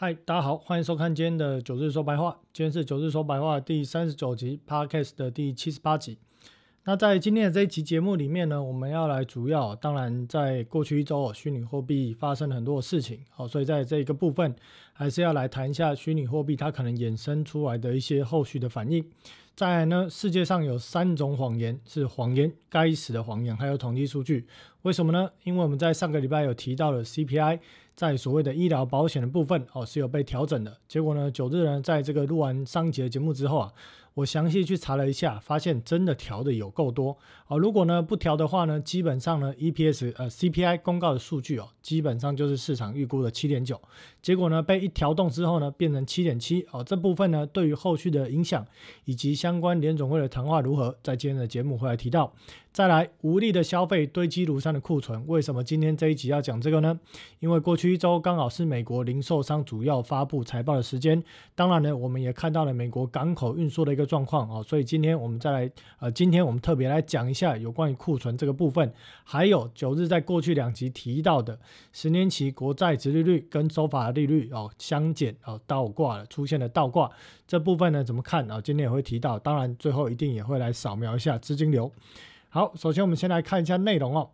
嗨，大家好，欢迎收看今天的九日说白话。今天是九日说白话第三十九集 Podcast 的第七十八集。那在今天的这一期节目里面呢，我们要来主要，当然在过去一周，虚拟货币发生了很多的事情，好，所以在这一个部分，还是要来谈一下虚拟货币它可能衍生出来的一些后续的反应。再来呢，世界上有三种谎言是谎言，该死的谎言，还有统计数据，为什么呢？因为我们在上个礼拜有提到了 CPI。在所谓的医疗保险的部分哦，是有被调整的。结果呢，九日呢，在这个录完上节节目之后啊，我详细去查了一下，发现真的调的有够多哦。如果呢不调的话呢，基本上呢，EPS 呃 CPI 公告的数据哦，基本上就是市场预估的七点九。结果呢，被一调动之后呢，变成七点七哦。这部分呢，对于后续的影响以及相关联总会的谈话如何，在今天的节目会来提到。再来，无力的消费堆积如山的库存，为什么今天这一集要讲这个呢？因为过去一周刚好是美国零售商主要发布财报的时间，当然呢，我们也看到了美国港口运输的一个状况哦，所以今天我们再来，呃，今天我们特别来讲一下有关于库存这个部分，还有九日在过去两集提到的十年期国债殖利率跟收法利率哦相减哦倒挂了，出现了倒挂这部分呢怎么看啊？今天也会提到，当然最后一定也会来扫描一下资金流。好，首先我们先来看一下内容哦。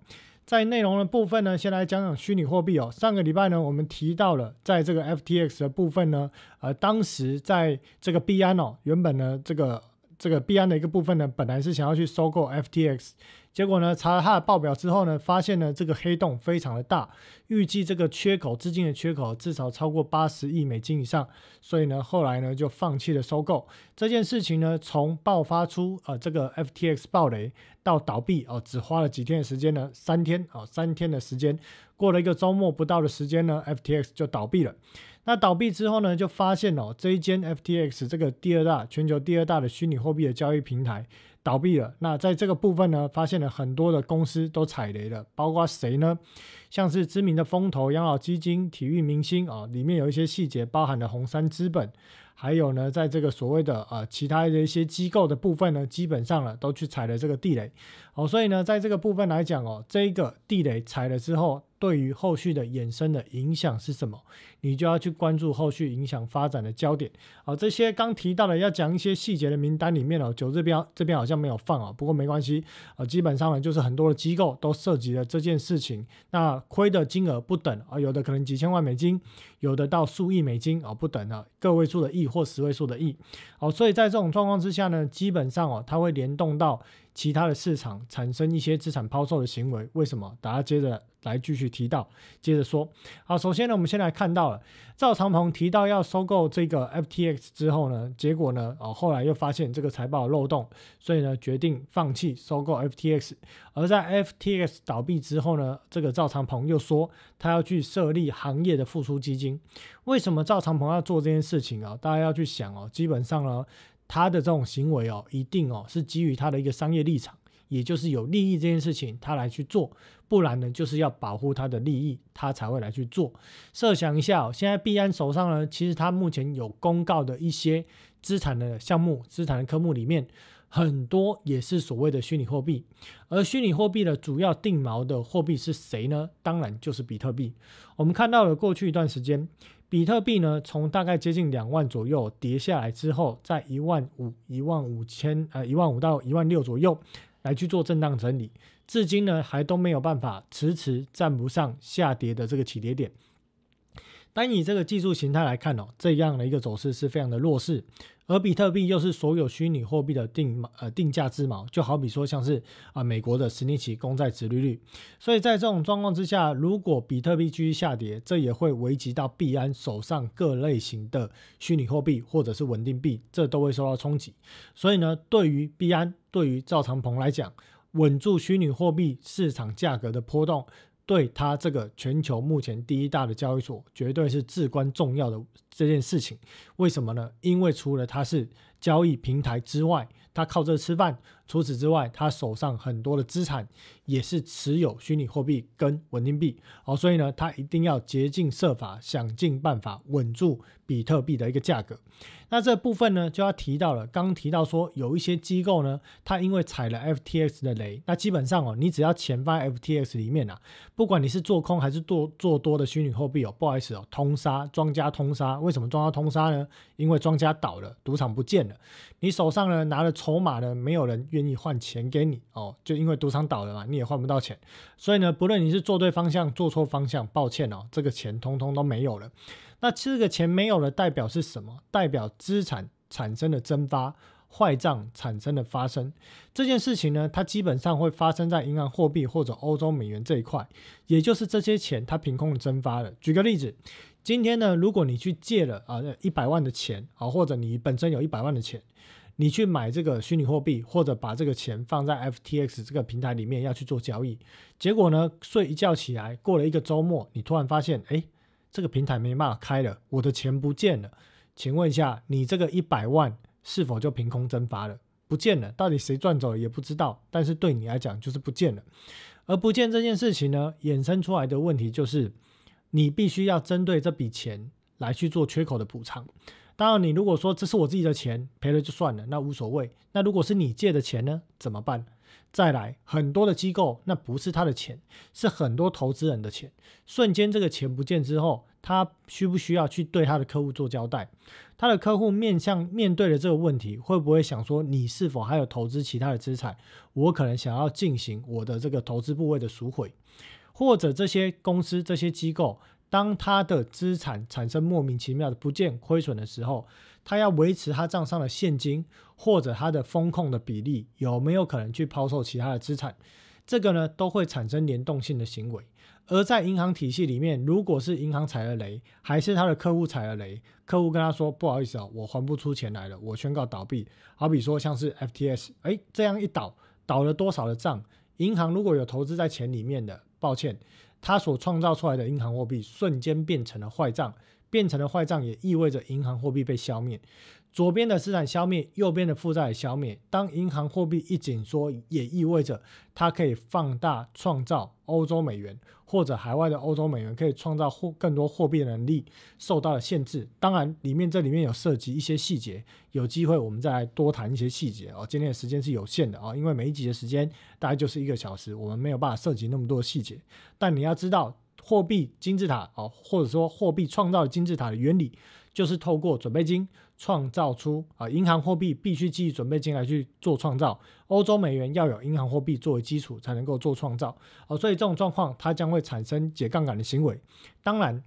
在内容的部分呢，先来讲讲虚拟货币哦。上个礼拜呢，我们提到了在这个 FTX 的部分呢，呃，当时在这个币安哦，原本呢这个这个币安的一个部分呢，本来是想要去收购 FTX。结果呢，查了他的报表之后呢，发现呢这个黑洞非常的大，预计这个缺口资金的缺口至少超过八十亿美金以上，所以呢后来呢就放弃了收购这件事情呢，从爆发出呃这个 FTX 暴雷到倒闭哦，只花了几天的时间呢，三天哦，三天的时间，过了一个周末不到的时间呢，FTX 就倒闭了。那倒闭之后呢，就发现哦，这一间 FTX 这个第二大全球第二大的虚拟货币的交易平台。倒闭了。那在这个部分呢，发现了很多的公司都踩雷了，包括谁呢？像是知名的风投、养老基金、体育明星啊，里面有一些细节包含了红杉资本，还有呢，在这个所谓的呃其他的一些机构的部分呢，基本上呢都去踩了这个地雷。哦，所以呢，在这个部分来讲哦，这个地雷踩了之后。对于后续的衍生的影响是什么？你就要去关注后续影响发展的焦点。好，这些刚提到的要讲一些细节的名单里面哦，九这边这边好像没有放啊，不过没关系啊，基本上呢就是很多的机构都涉及了这件事情，那亏的金额不等啊，有的可能几千万美金，有的到数亿美金啊不等啊，个位数的亿或十位数的亿。好，所以在这种状况之下呢，基本上哦，它会联动到。其他的市场产生一些资产抛售的行为，为什么？大家接着来继续提到，接着说。好，首先呢，我们先来看到了赵长鹏提到要收购这个 FTX 之后呢，结果呢，哦，后来又发现这个财报漏洞，所以呢，决定放弃收购 FTX。而在 FTX 倒闭之后呢，这个赵长鹏又说他要去设立行业的复苏基金。为什么赵长鹏要做这件事情啊？大家要去想哦，基本上呢。他的这种行为哦，一定哦是基于他的一个商业立场，也就是有利益这件事情他来去做，不然呢就是要保护他的利益，他才会来去做。设想一下，现在币安手上呢，其实他目前有公告的一些资产的项目、资产的科目里面，很多也是所谓的虚拟货币，而虚拟货币的主要定锚的货币是谁呢？当然就是比特币。我们看到了过去一段时间。比特币呢，从大概接近两万左右跌下来之后，在一万五、一万五千呃一万五到一万六左右来去做震荡整理，至今呢还都没有办法迟迟站不上下跌的这个起跌点。单以这个技术形态来看哦，这样的一个走势是非常的弱势。而比特币又是所有虚拟货币的定呃定价之锚，就好比说像是啊美国的十年期公债殖利率。所以在这种状况之下，如果比特币继续下跌，这也会危及到币安手上各类型的虚拟货币或者是稳定币，这都会受到冲击。所以呢，对于币安，对于赵长鹏来讲，稳住虚拟货币市场价格的波动。对它这个全球目前第一大的交易所，绝对是至关重要的这件事情。为什么呢？因为除了它是交易平台之外，它靠这吃饭，除此之外，他手上很多的资产也是持有虚拟货币跟稳定币哦，所以呢，他一定要竭尽设法，想尽办法稳住比特币的一个价格。那这部分呢，就要提到了。刚提到说，有一些机构呢，它因为踩了 FTX 的雷，那基本上哦，你只要钱放在 FTX 里面啊，不管你是做空还是做做多的虚拟货币哦，不好意思哦，通杀，庄家通杀。为什么庄家通杀呢？因为庄家倒了，赌场不见了，你手上呢拿了筹码呢，没有人愿意换钱给你哦，就因为赌场倒了嘛，你也换不到钱。所以呢，不论你是做对方向，做错方向，抱歉哦，这个钱通通都没有了。那这个钱没有了，代表是什么？代表资产产生的蒸发，坏账产生的发生。这件事情呢，它基本上会发生在银行货币或者欧洲美元这一块，也就是这些钱它凭空蒸发了。举个例子，今天呢，如果你去借了啊一百万的钱啊，或者你本身有一百万的钱，你去买这个虚拟货币，或者把这个钱放在 FTX 这个平台里面要去做交易，结果呢，睡一觉起来，过了一个周末，你突然发现，哎。这个平台没办法开了，我的钱不见了，请问一下，你这个一百万是否就凭空蒸发了？不见了，到底谁赚走了也不知道，但是对你来讲就是不见了。而不见这件事情呢，衍生出来的问题就是，你必须要针对这笔钱来去做缺口的补偿。当然，你如果说这是我自己的钱，赔了就算了，那无所谓。那如果是你借的钱呢，怎么办？再来，很多的机构那不是他的钱，是很多投资人的钱。瞬间这个钱不见之后，他需不需要去对他的客户做交代？他的客户面向面对的这个问题，会不会想说你是否还有投资其他的资产？我可能想要进行我的这个投资部位的赎回，或者这些公司这些机构，当他的资产产生莫名其妙的不见亏损的时候。他要维持他账上的现金，或者他的风控的比例有没有可能去抛售其他的资产？这个呢都会产生联动性的行为。而在银行体系里面，如果是银行踩了雷，还是他的客户踩了雷，客户跟他说不好意思啊，我还不出钱来了，我宣告倒闭。好比说像是 FTS，哎，这样一倒，倒了多少的账？银行如果有投资在钱里面的，抱歉，他所创造出来的银行货币瞬间变成了坏账。变成了坏账，也意味着银行货币被消灭。左边的资产消灭，右边的负债消灭。当银行货币一紧缩，也意味着它可以放大创造欧洲美元或者海外的欧洲美元可以创造货更多货币的能力受到了限制。当然，里面这里面有涉及一些细节，有机会我们再来多谈一些细节哦。今天的时间是有限的啊，因为每一集的时间大概就是一个小时，我们没有办法涉及那么多细节。但你要知道。货币金字塔哦，或者说货币创造金字塔的原理，就是透过准备金创造出啊，银行货币必须基于准备金来去做创造。欧洲美元要有银行货币作为基础才能够做创造哦，所以这种状况它将会产生解杠杆的行为。当然，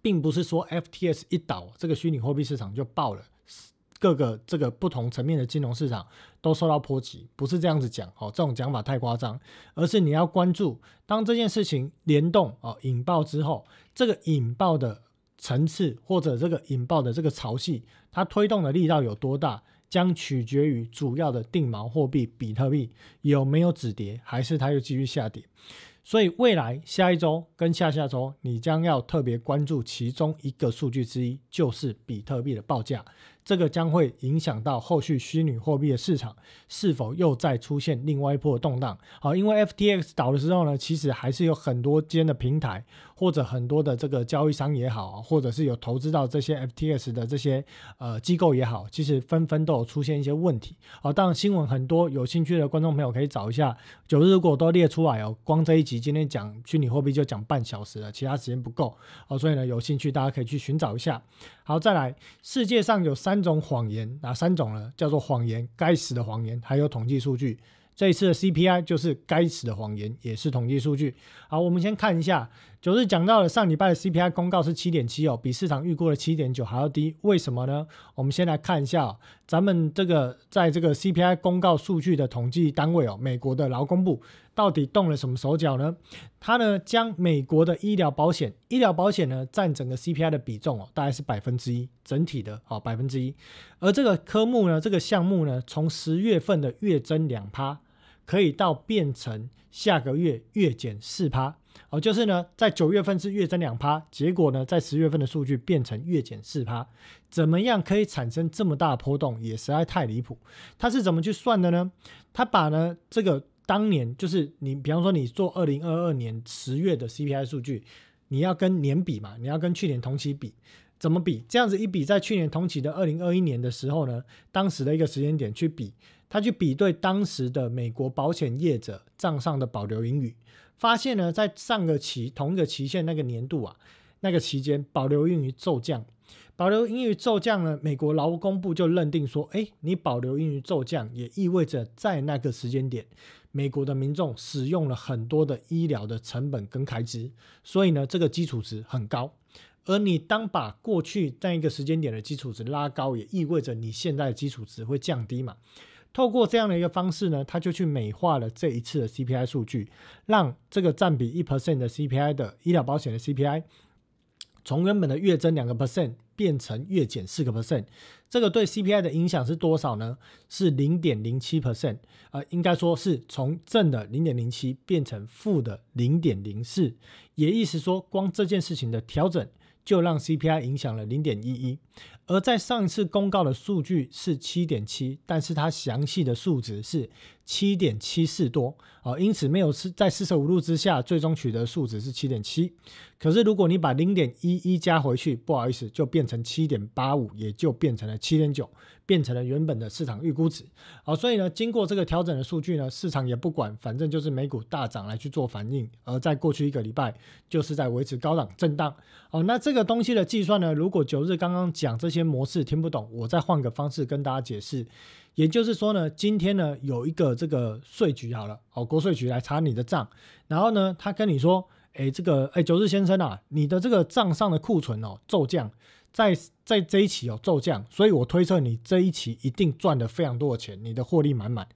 并不是说 FTS 一倒，这个虚拟货币市场就爆了。各个这个不同层面的金融市场都受到波及，不是这样子讲哦，这种讲法太夸张，而是你要关注，当这件事情联动哦引爆之后，这个引爆的层次或者这个引爆的这个潮汐，它推动的力道有多大，将取决于主要的定锚货币比特币有没有止跌，还是它又继续下跌。所以未来下一周跟下下周，你将要特别关注其中一个数据之一，就是比特币的报价。这个将会影响到后续虚拟货币的市场是否又再出现另外一波动荡。好，因为 FTX 倒的时候呢，其实还是有很多间的平台或者很多的这个交易商也好，或者是有投资到这些 FTS 的这些呃机构也好，其实纷纷都有出现一些问题。好，当然新闻很多，有兴趣的观众朋友可以找一下九日如果都列出来哦。光这一集今天讲虚拟货币就讲半小时了，其他时间不够。好，所以呢有兴趣大家可以去寻找一下。好，再来，世界上有三种谎言，哪三种呢？叫做谎言，该死的谎言，还有统计数据。这一次的 CPI 就是该死的谎言，也是统计数据。好，我们先看一下，九日讲到了上礼拜的 CPI 公告是七点七哦，比市场预估的七点九还要低。为什么呢？我们先来看一下，咱们这个在这个 CPI 公告数据的统计单位哦，美国的劳工部到底动了什么手脚呢？它呢将美国的医疗保险，医疗保险呢占整个 CPI 的比重哦，大概是百分之一，整体的哦百分之一。而这个科目呢，这个项目呢，从十月份的月增两趴。可以到变成下个月月减四趴，哦，就是呢，在九月份是月增两趴，结果呢，在十月份的数据变成月减四趴，怎么样可以产生这么大的波动，也实在太离谱。他是怎么去算的呢？他把呢这个当年就是你，比方说你做二零二二年十月的 CPI 数据，你要跟年比嘛，你要跟去年同期比。怎么比？这样子一比，在去年同期的二零二一年的时候呢，当时的一个时间点去比，他去比对当时的美国保险业者账上的保留盈余，发现呢，在上个期同一个期限那个年度啊，那个期间保留盈余骤降，保留盈余骤降呢，美国劳工部就认定说，哎，你保留盈余骤降，也意味着在那个时间点，美国的民众使用了很多的医疗的成本跟开支，所以呢，这个基础值很高。而你当把过去在一个时间点的基础值拉高，也意味着你现在的基础值会降低嘛？透过这样的一个方式呢，他就去美化了这一次的 CPI 数据，让这个占比一 percent 的 CPI 的医疗保险的 CPI，从原本的月增两个 percent 变成月减四个 percent。这个对 CPI 的影响是多少呢？是零点零七 percent，呃，应该说是从正的零点零七变成负的零点零四，也意思说，光这件事情的调整。就让 CPI 影响了零点一一，而在上一次公告的数据是七点七，但是它详细的数值是七点七四多。啊，因此没有是在四舍五入之下，最终取得数值是七点七。可是如果你把零点一一加回去，不好意思，就变成七点八五，也就变成了七点九，变成了原本的市场预估值。好，所以呢，经过这个调整的数据呢，市场也不管，反正就是美股大涨来去做反应。而在过去一个礼拜，就是在维持高档震荡。好，那这个东西的计算呢，如果九日刚刚讲这些模式听不懂，我再换个方式跟大家解释。也就是说呢，今天呢有一个这个税局好了，哦，国税局来查你的账，然后呢，他跟你说。哎，这个哎，九日先生啊，你的这个账上的库存哦骤降，在在这一期有骤降，所以我推测你这一期一定赚了非常多的钱，你的获利满满。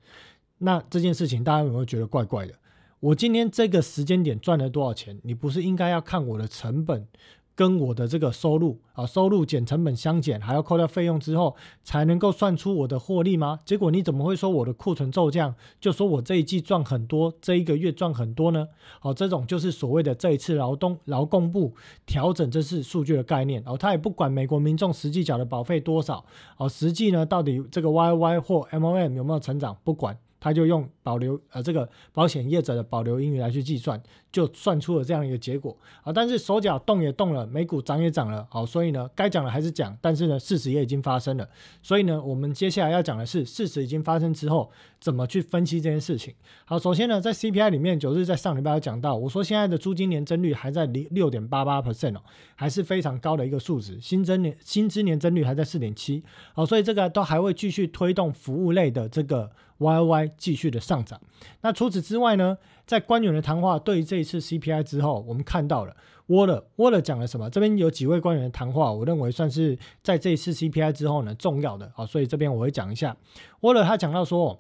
那这件事情大家有没有觉得怪怪的？我今天这个时间点赚了多少钱？你不是应该要看我的成本？跟我的这个收入啊，收入减成本相减，还要扣掉费用之后，才能够算出我的获利吗？结果你怎么会说我的库存骤降，就说我这一季赚很多，这一个月赚很多呢？好，这种就是所谓的这一次劳动劳工部调整这次数据的概念，哦，他也不管美国民众实际缴的保费多少，哦，实际呢到底这个 Y Y 或 M O M 有没有成长，不管。他就用保留呃这个保险业者的保留英语来去计算，就算出了这样一个结果啊。但是手脚动也动了，美股涨也涨了，好，所以呢该讲的还是讲，但是呢事实也已经发生了，所以呢我们接下来要讲的是事实已经发生之后怎么去分析这件事情。好，首先呢在 CPI 里面，九日在上礼拜有讲到，我说现在的租金年增率还在零六点八八 percent 哦，还是非常高的一个数值，新增年薪资年增率还在四点七，好，所以这个都还会继续推动服务类的这个。Y Y 继续的上涨。那除此之外呢，在官员的谈话对于这一次 C P I 之后，我们看到了 Waller Waller 讲了什么？这边有几位官员的谈话，我认为算是在这一次 C P I 之后呢重要的啊，所以这边我会讲一下 Waller 他讲到说，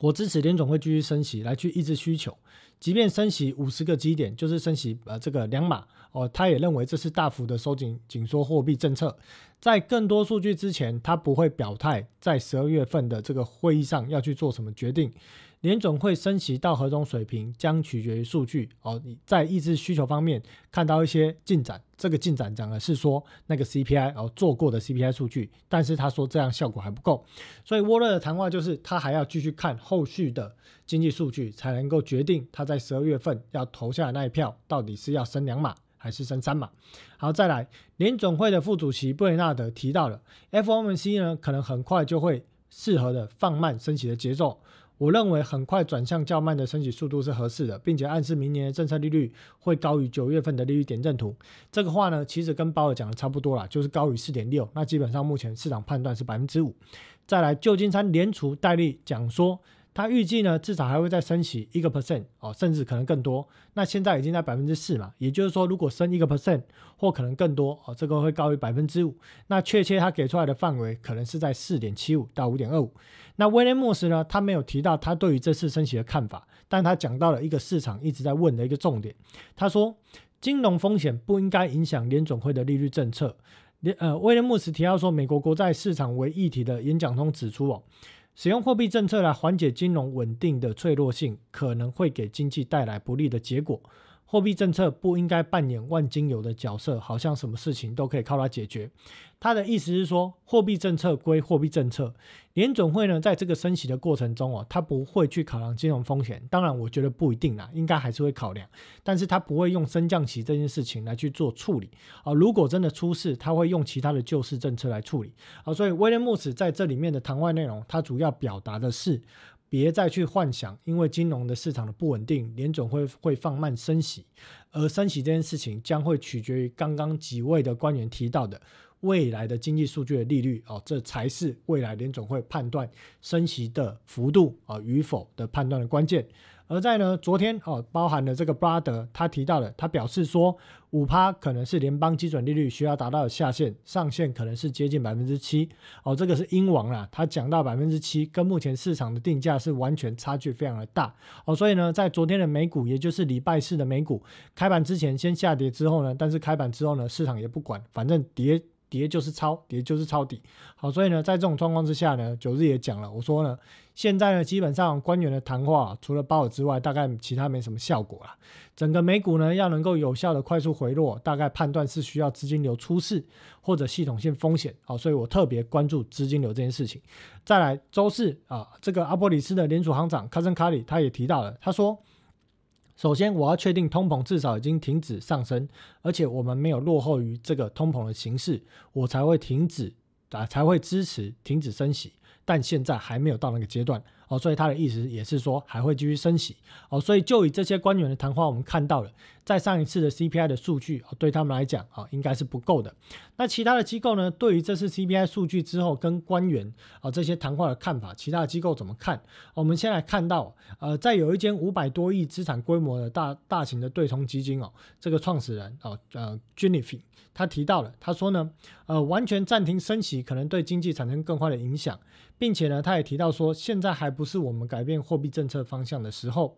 我支持联总会继续升息来去抑制需求，即便升息五十个基点，就是升息呃这个两码哦，他也认为这是大幅的收紧紧缩货币政策。在更多数据之前，他不会表态在十二月份的这个会议上要去做什么决定。联总会升息到何种水平将取决于数据哦。你在抑制需求方面看到一些进展，这个进展讲的是说那个 CPI 哦做过的 CPI 数据，但是他说这样效果还不够，所以沃勒的谈话就是他还要继续看后续的经济数据，才能够决定他在十二月份要投下的那一票到底是要升两码。还是升三码。好，再来，联总会的副主席布雷纳德提到了，FOMC 呢可能很快就会适合的放慢升息的节奏。我认为很快转向较慢的升息速度是合适的，并且暗示明年的政策利率会高于九月份的利率点阵图。这个话呢，其实跟鲍尔讲的差不多啦，就是高于四点六。那基本上目前市场判断是百分之五。再来，旧金山联储戴利讲说。他预计呢，至少还会再升息一个 percent 哦，甚至可能更多。那现在已经在百分之四嘛，也就是说，如果升一个 percent 或可能更多哦，这个会高于百分之五。那确切他给出来的范围可能是在四点七五到五点二五。那威廉莫斯呢，他没有提到他对于这次升息的看法，但他讲到了一个市场一直在问的一个重点。他说，金融风险不应该影响联总会的利率政策。呃，威廉莫斯提到说，美国国债市场为议题的演讲中指出哦。使用货币政策来缓解金融稳定的脆弱性，可能会给经济带来不利的结果。货币政策不应该扮演万金油的角色，好像什么事情都可以靠它解决。他的意思是说，货币政策归货币政策，联总会呢在这个升息的过程中哦，他不会去考量金融风险。当然，我觉得不一定啦，应该还是会考量，但是他不会用升降息这件事情来去做处理啊。如果真的出事，他会用其他的救市政策来处理啊。所以威廉姆斯在这里面的谈话内容，他主要表达的是。别再去幻想，因为金融的市场的不稳定，联总会会放慢升息，而升息这件事情将会取决于刚刚几位的官员提到的未来的经济数据的利率哦，这才是未来联总会判断升息的幅度啊与否的判断的关键。而在呢，昨天哦，包含了这个布拉德，他提到了，他表示说，五趴可能是联邦基准利率需要达到的下限，上限可能是接近百分之七哦，这个是英王啦，他讲到百分之七，跟目前市场的定价是完全差距非常的大哦，所以呢，在昨天的美股，也就是礼拜四的美股开盘之前先下跌之后呢，但是开盘之后呢，市场也不管，反正跌。跌就是抄，跌就是抄底。好，所以呢，在这种状况之下呢，九日也讲了，我说呢，现在呢，基本上官员的谈话除了鲍尔之外，大概其他没什么效果了。整个美股呢，要能够有效的快速回落，大概判断是需要资金流出事或者系统性风险。好，所以我特别关注资金流这件事情。再来，周四啊，这个阿波里斯的联储行长卡森卡里他也提到了，他说。首先，我要确定通膨至少已经停止上升，而且我们没有落后于这个通膨的形势，我才会停止啊，才会支持停止升息。但现在还没有到那个阶段。哦，所以他的意思也是说还会继续升息。哦，所以就以这些官员的谈话，我们看到了，在上一次的 CPI 的数据，对他们来讲，啊，应该是不够的。那其他的机构呢，对于这次 CPI 数据之后跟官员啊这些谈话的看法，其他的机构怎么看？我们先来看到，呃，在有一间五百多亿资产规模的大大型的对冲基金哦，这个创始人哦，呃 j e n n i f e 他提到了，他说呢，呃，完全暂停升息可能对经济产生更坏的影响，并且呢，他也提到说，现在还不是我们改变货币政策方向的时候。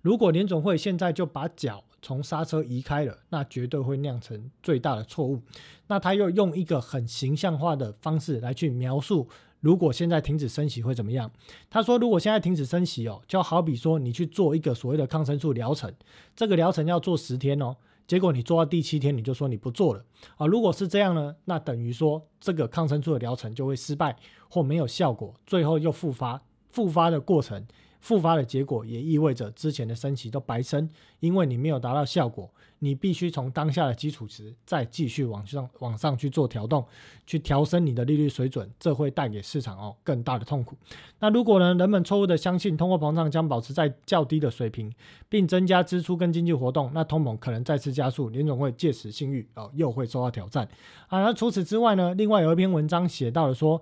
如果联总会现在就把脚从刹车移开了，那绝对会酿成最大的错误。那他又用一个很形象化的方式来去描述，如果现在停止升息会怎么样？他说，如果现在停止升息哦，就好比说你去做一个所谓的抗生素疗程，这个疗程要做十天哦。结果你做到第七天，你就说你不做了啊？如果是这样呢，那等于说这个抗生素的疗程就会失败或没有效果，最后又复发，复发的过程。复发的结果也意味着之前的升息都白升，因为你没有达到效果，你必须从当下的基础值再继续往上往上去做调动，去调升你的利率水准，这会带给市场哦更大的痛苦。那如果呢，人们错误的相信通货膨胀将保持在较低的水平，并增加支出跟经济活动，那通膨可能再次加速，联总会借此信誉哦又会受到挑战啊。那除此之外呢，另外有一篇文章写到了说。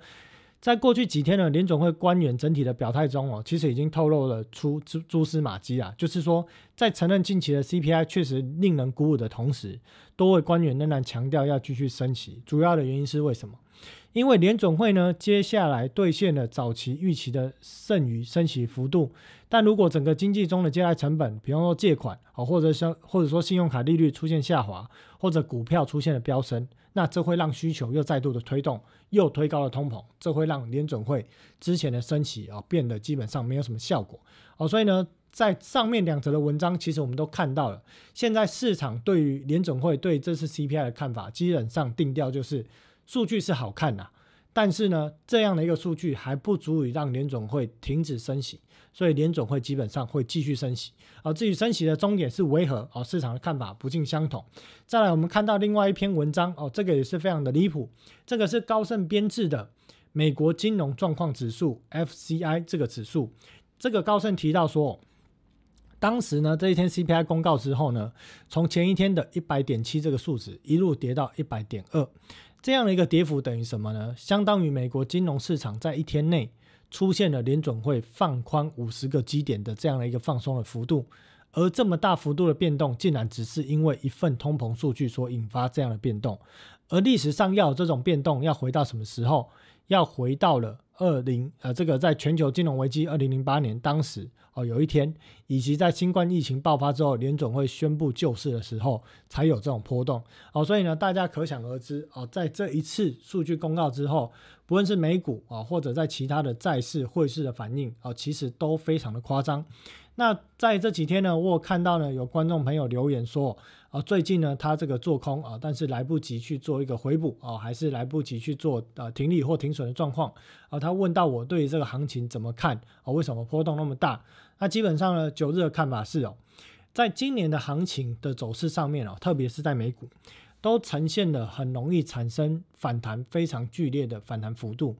在过去几天呢，联总会官员整体的表态中哦，其实已经透露了出蛛蛛丝马迹啊，就是说，在承认近期的 CPI 确实令人鼓舞的同时，多位官员仍然强调要继续升息。主要的原因是为什么？因为联总会呢，接下来兑现了早期预期的剩余升息幅度，但如果整个经济中的借贷成本，比方说借款啊，或者像或者说信用卡利率出现下滑，或者股票出现了飙升。那这会让需求又再度的推动，又推高了通膨，这会让联准会之前的升息啊变得基本上没有什么效果哦。所以呢，在上面两则的文章，其实我们都看到了，现在市场对于联准会对这次 CPI 的看法，基本上定调就是数据是好看呐。但是呢，这样的一个数据还不足以让联总会停止升息，所以联总会基本上会继续升息。而至于升息的终点是为何，哦，市场的看法不尽相同。再来，我们看到另外一篇文章，哦，这个也是非常的离谱。这个是高盛编制的美国金融状况指数 （FCI） 这个指数。这个高盛提到说，当时呢，这一天 CPI 公告之后呢，从前一天的一百点七这个数值一路跌到一百点二。这样的一个跌幅等于什么呢？相当于美国金融市场在一天内出现了联准会放宽五十个基点的这样的一个放松的幅度，而这么大幅度的变动，竟然只是因为一份通膨数据所引发这样的变动。而历史上要有这种变动，要回到什么时候？要回到了二零呃，这个在全球金融危机二零零八年当时哦，有一天，以及在新冠疫情爆发之后，联总会宣布救市的时候，才有这种波动哦。所以呢，大家可想而知哦，在这一次数据公告之后，不论是美股啊，或者在其他的债市汇市的反应哦，其实都非常的夸张。那在这几天呢，我有看到呢有观众朋友留言说，啊，最近呢他这个做空啊，但是来不及去做一个回补啊，还是来不及去做呃停利或停损的状况啊。他问到我对于这个行情怎么看啊？为什么波动那么大？那基本上呢，九日的看法是哦，在今年的行情的走势上面哦，特别是在美股，都呈现了很容易产生反弹非常剧烈的反弹幅度。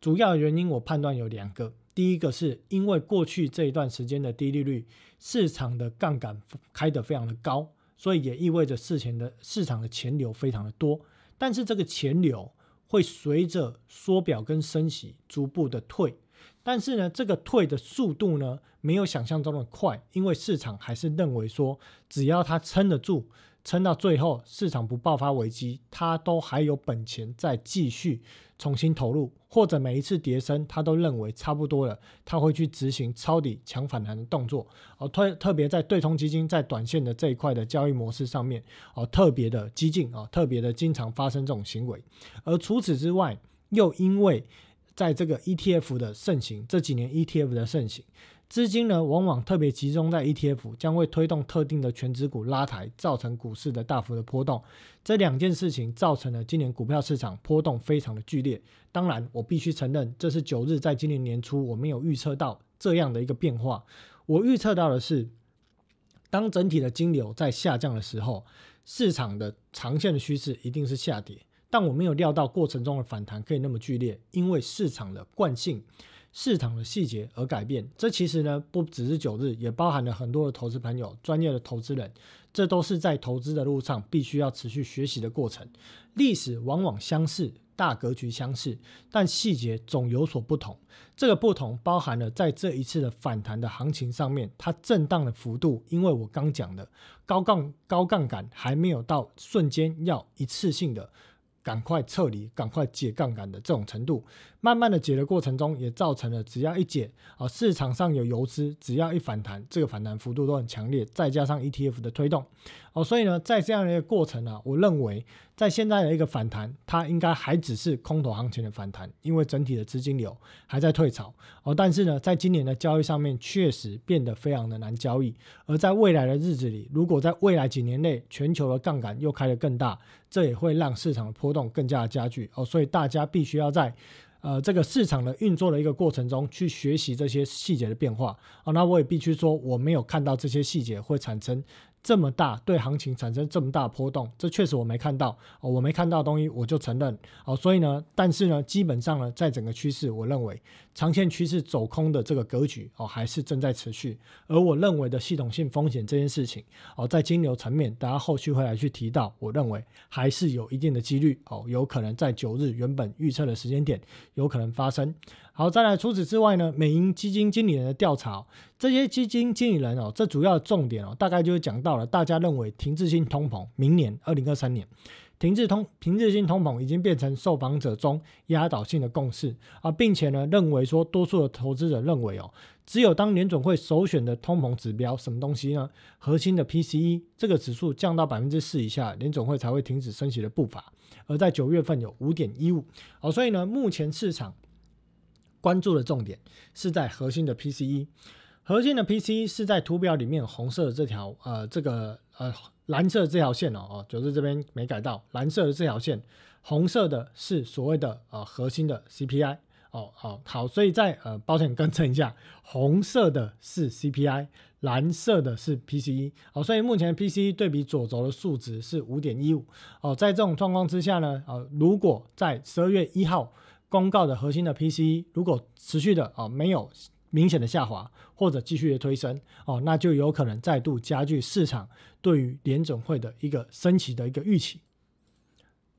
主要原因我判断有两个。第一个是因为过去这一段时间的低利率，市场的杠杆开得非常的高，所以也意味着事前的市场的钱流非常的多。但是这个钱流会随着缩表跟升息逐步的退，但是呢，这个退的速度呢没有想象中的快，因为市场还是认为说，只要它撑得住。撑到最后，市场不爆发危机，它都还有本钱再继续重新投入，或者每一次跌升，他都认为差不多了，他会去执行抄底抢反弹的动作。哦，特特别在对冲基金在短线的这一块的交易模式上面，哦，特别的激进啊，特别的经常发生这种行为。而除此之外，又因为在这个 ETF 的盛行，这几年 ETF 的盛行。资金呢，往往特别集中在 ETF，将会推动特定的全指股拉抬，造成股市的大幅的波动。这两件事情造成了今年股票市场波动非常的剧烈。当然，我必须承认，这是九日在今年年初我没有预测到这样的一个变化。我预测到的是，当整体的金流在下降的时候，市场的长线的趋势一定是下跌。但我没有料到过程中的反弹可以那么剧烈，因为市场的惯性。市场的细节而改变，这其实呢不只是九日，也包含了很多的投资朋友、专业的投资人，这都是在投资的路上必须要持续学习的过程。历史往往相似，大格局相似，但细节总有所不同。这个不同包含了在这一次的反弹的行情上面，它震荡的幅度，因为我刚讲的高杠高杠杆还没有到瞬间要一次性的。赶快撤离，赶快解杠杆的这种程度，慢慢的解的过程中，也造成了只要一解啊，市场上有游资，只要一反弹，这个反弹幅度都很强烈，再加上 ETF 的推动，哦，所以呢，在这样的一个过程呢，我认为在现在的一个反弹，它应该还只是空头行情的反弹，因为整体的资金流还在退潮，哦，但是呢，在今年的交易上面确实变得非常的难交易，而在未来的日子里，如果在未来几年内全球的杠杆又开得更大。这也会让市场的波动更加的加剧。哦，所以大家必须要在呃这个市场的运作的一个过程中去学习这些细节的变化哦。那我也必须说，我没有看到这些细节会产生。这么大对行情产生这么大波动，这确实我没看到哦，我没看到东西我就承认哦，所以呢，但是呢，基本上呢，在整个趋势，我认为长线趋势走空的这个格局哦，还是正在持续。而我认为的系统性风险这件事情哦，在金流层面，大家后续会来去提到，我认为还是有一定的几率哦，有可能在九日原本预测的时间点有可能发生。好，再来，除此之外呢，美银基金经理人的调查，这些基金经理人哦，这主要的重点哦，大概就是讲到了，大家认为停滞性通膨，明年二零二三年，停滞通停滞性通膨已经变成受访者中压倒性的共识啊，并且呢，认为说多数的投资者认为哦，只有当联总会首选的通膨指标什么东西呢？核心的 PCE 这个指数降到百分之四以下，联总会才会停止升息的步伐，而在九月份有五点一五，好，所以呢，目前市场。关注的重点是在核心的 PCE，核心的 PCE 是在图表里面红色的这条，呃，这个呃蓝色这条线哦，哦，就是这边没改到蓝色的这条线，红色的是所谓的呃核心的 CPI，哦，好，好，所以在呃抱歉更正一下，红色的是 CPI，蓝色的是 PCE，哦，所以目前 PCE 对比左轴的数值是五点一五，哦，在这种状况之下呢，呃，如果在十二月一号。公告的核心的 PCE 如果持续的啊没有明显的下滑或者继续的推升哦，那就有可能再度加剧市场对于联总会的一个升级的一个预期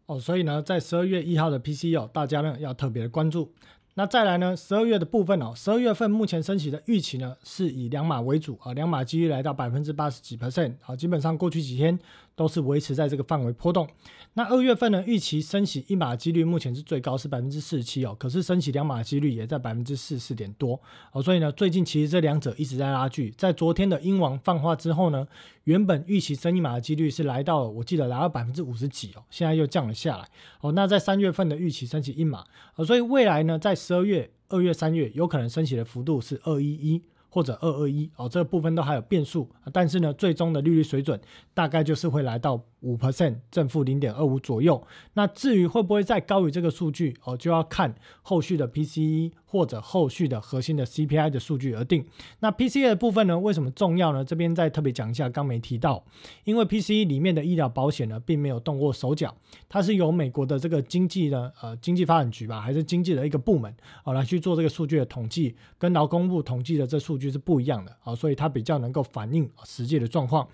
哦，所以呢，在十二月一号的 p c 哦，大家呢要特别的关注。那再来呢，十二月的部分哦，十二月份目前升息的预期呢是以两码为主啊，两码几率来到百分之八十几 percent 啊，基本上过去几天。都是维持在这个范围波动。那二月份呢，预期升息一码几率目前是最高是百分之四十七哦，可是升息两码几率也在百分之四四点多哦，所以呢，最近其实这两者一直在拉锯。在昨天的英王放话之后呢，原本预期升一码的几率是来到了，我记得来到百分之五十几哦，现在又降了下来哦。那在三月份的预期升息一码哦，所以未来呢，在十二月、二月、三月有可能升息的幅度是二一一。或者二二一哦，这个部分都还有变数。但是呢，最终的利率水准大概就是会来到五 percent 正负零点二五左右。那至于会不会再高于这个数据哦，就要看后续的 PCE 或者后续的核心的 CPI 的数据而定。那 PCE 的部分呢，为什么重要呢？这边再特别讲一下，刚没提到，因为 PCE 里面的医疗保险呢，并没有动过手脚，它是由美国的这个经济的呃经济发展局吧，还是经济的一个部门哦来去做这个数据的统计，跟劳工部统计的这数据是不一样的啊，所以它比较能够反映实际的状况。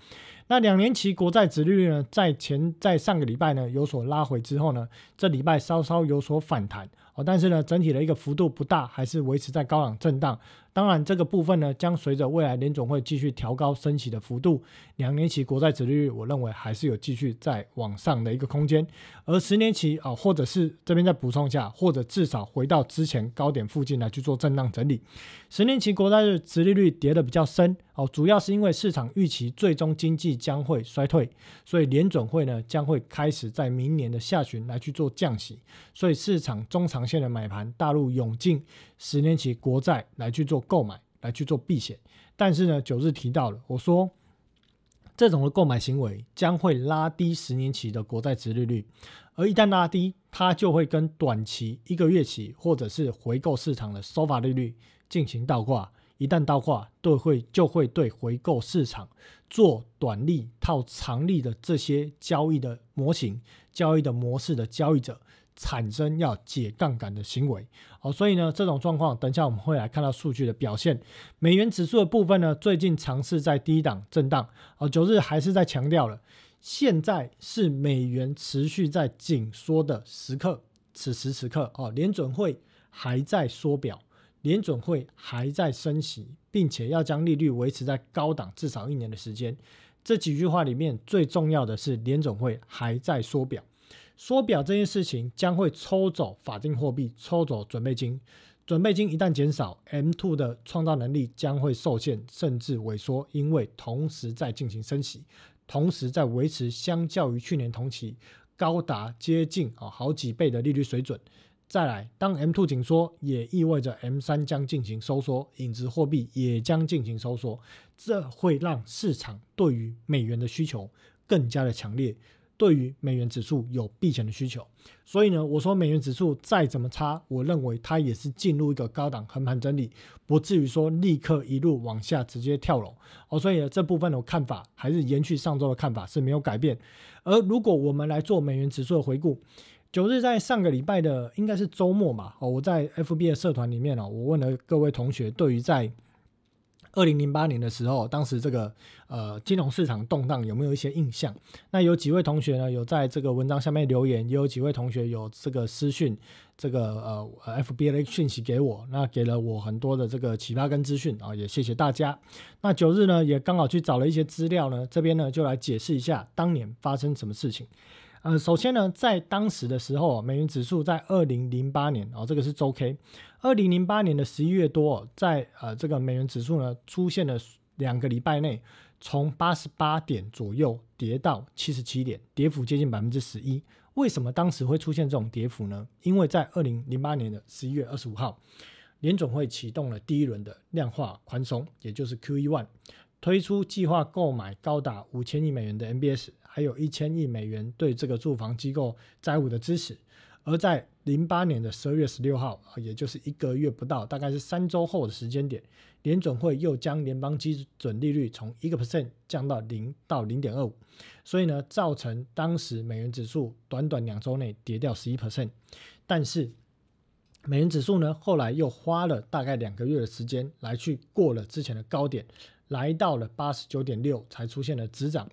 那两年期国债殖利率呢，在前在上个礼拜呢有所拉回之后呢，这礼拜稍稍有所反弹哦，但是呢整体的一个幅度不大，还是维持在高档震荡。当然，这个部分呢，将随着未来联总会继续调高升息的幅度，两年期国债殖利率，我认为还是有继续在往上的一个空间。而十年期啊，或者是这边再补充一下，或者至少回到之前高点附近来去做震荡整理。十年期国债的殖利率跌的比较深哦，主要是因为市场预期最终经济将会衰退，所以联准会呢将会开始在明年的下旬来去做降息，所以市场中长线的买盘大陆涌进。十年期国债来去做购买，来去做避险，但是呢，九日提到了，我说这种的购买行为将会拉低十年期的国债殖利率，而一旦拉低，它就会跟短期一个月期或者是回购市场的收发利率进行倒挂，一旦倒挂，都会就会对回购市场做短利套长利的这些交易的模型、交易的模式的交易者。产生要解杠杆的行为，哦，所以呢，这种状况，等一下我们会来看到数据的表现。美元指数的部分呢，最近尝试在低档震荡，哦，九日还是在强调了，现在是美元持续在紧缩的时刻，此时此刻，哦，联准会还在缩表，联准会还在升息，并且要将利率维持在高档至少一年的时间。这几句话里面最重要的是，联准会还在缩表。缩表这件事情将会抽走法定货币，抽走准备金。准备金一旦减少，M2 的创造能力将会受限，甚至萎缩，因为同时在进行升息，同时在维持相较于去年同期高达接近啊好几倍的利率水准。再来，当 M2 紧缩，也意味着 M3 将进行收缩，影子货币也将进行收缩，这会让市场对于美元的需求更加的强烈。对于美元指数有避险的需求，所以呢，我说美元指数再怎么差，我认为它也是进入一个高档横盘整理，不至于说立刻一路往下直接跳楼哦。所以呢，这部分的看法还是延续上周的看法是没有改变。而如果我们来做美元指数的回顾，九日在上个礼拜的应该是周末嘛哦，我在 FB 的社团里面哦，我问了各位同学对于在二零零八年的时候，当时这个呃金融市场动荡有没有一些印象？那有几位同学呢，有在这个文章下面留言，也有几位同学有这个私讯这个呃 FB 的讯息给我，那给了我很多的这个启发跟资讯啊，也谢谢大家。那九日呢，也刚好去找了一些资料呢，这边呢就来解释一下当年发生什么事情。呃，首先呢，在当时的时候，美元指数在二零零八年哦，这个是周 K，二零零八年的十一月多，在呃这个美元指数呢出现了两个礼拜内，从八十八点左右跌到七十七点，跌幅接近百分之十一。为什么当时会出现这种跌幅呢？因为在二零零八年的十一月二十五号，联总会启动了第一轮的量化宽松，也就是 QE one，推出计划购买高达五千亿美元的 MBS。还有一千亿美元对这个住房机构债务的支持，而在零八年的十二月十六号，也就是一个月不到，大概是三周后的时间点，联总会又将联邦基准利率从一个 percent 降到零到零点二五，所以呢，造成当时美元指数短短两周内跌掉十一 percent。但是美元指数呢，后来又花了大概两个月的时间来去过了之前的高点，来到了八十九点六，才出现了止涨。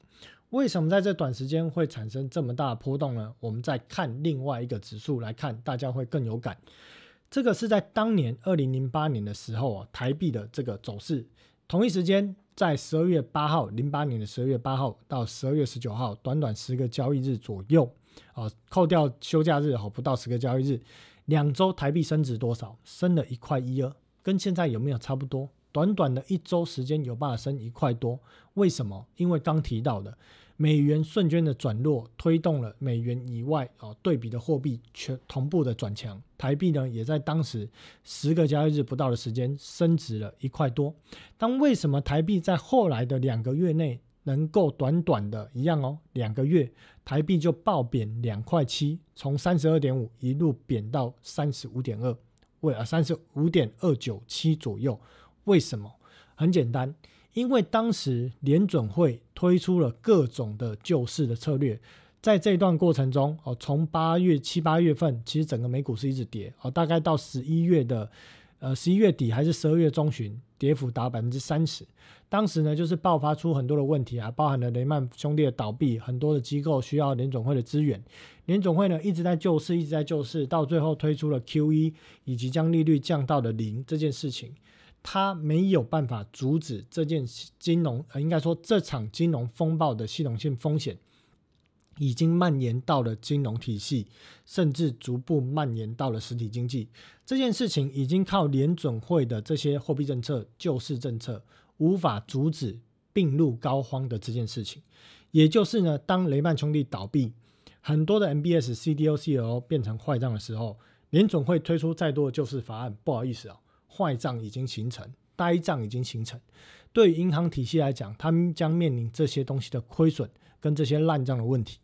为什么在这短时间会产生这么大的波动呢？我们再看另外一个指数来看，大家会更有感。这个是在当年二零零八年的时候啊，台币的这个走势。同一时间，在十二月八号，零八年的十二月八号到十二月十九号，短短十个交易日左右啊，扣掉休假日哦，不到十个交易日，两周台币升值多少？升了一块一二，跟现在有没有差不多？短短的一周时间有办法升一块多？为什么？因为刚提到的。美元瞬间的转弱，推动了美元以外哦对比的货币全同步的转强。台币呢，也在当时十个交易日不到的时间升值了一块多。但为什么台币在后来的两个月内能够短短的一样哦，两个月台币就暴贬两块七，从三十二点五一路贬到三十五点二，为啊三十五点二九七左右？为什么？很简单。因为当时联准会推出了各种的救市的策略，在这段过程中，哦，从八月七八月份，其实整个美股是一直跌，哦，大概到十一月的，呃，十一月底还是十二月中旬，跌幅达百分之三十。当时呢，就是爆发出很多的问题啊，包含了雷曼兄弟的倒闭，很多的机构需要联总会的资源，联总会呢一直在救市，一直在救市，到最后推出了 QE，以及将利率降到了零这件事情。它没有办法阻止这件金融，呃，应该说这场金融风暴的系统性风险已经蔓延到了金融体系，甚至逐步蔓延到了实体经济。这件事情已经靠联准会的这些货币政策、救市政策无法阻止病入膏肓的这件事情。也就是呢，当雷曼兄弟倒闭，很多的 MBS、CDO、CLO 变成坏账的时候，联准会推出再多的救市法案，不好意思啊。坏账已经形成，呆账已经形成。对于银行体系来讲，他们将面临这些东西的亏损跟这些烂账的问题；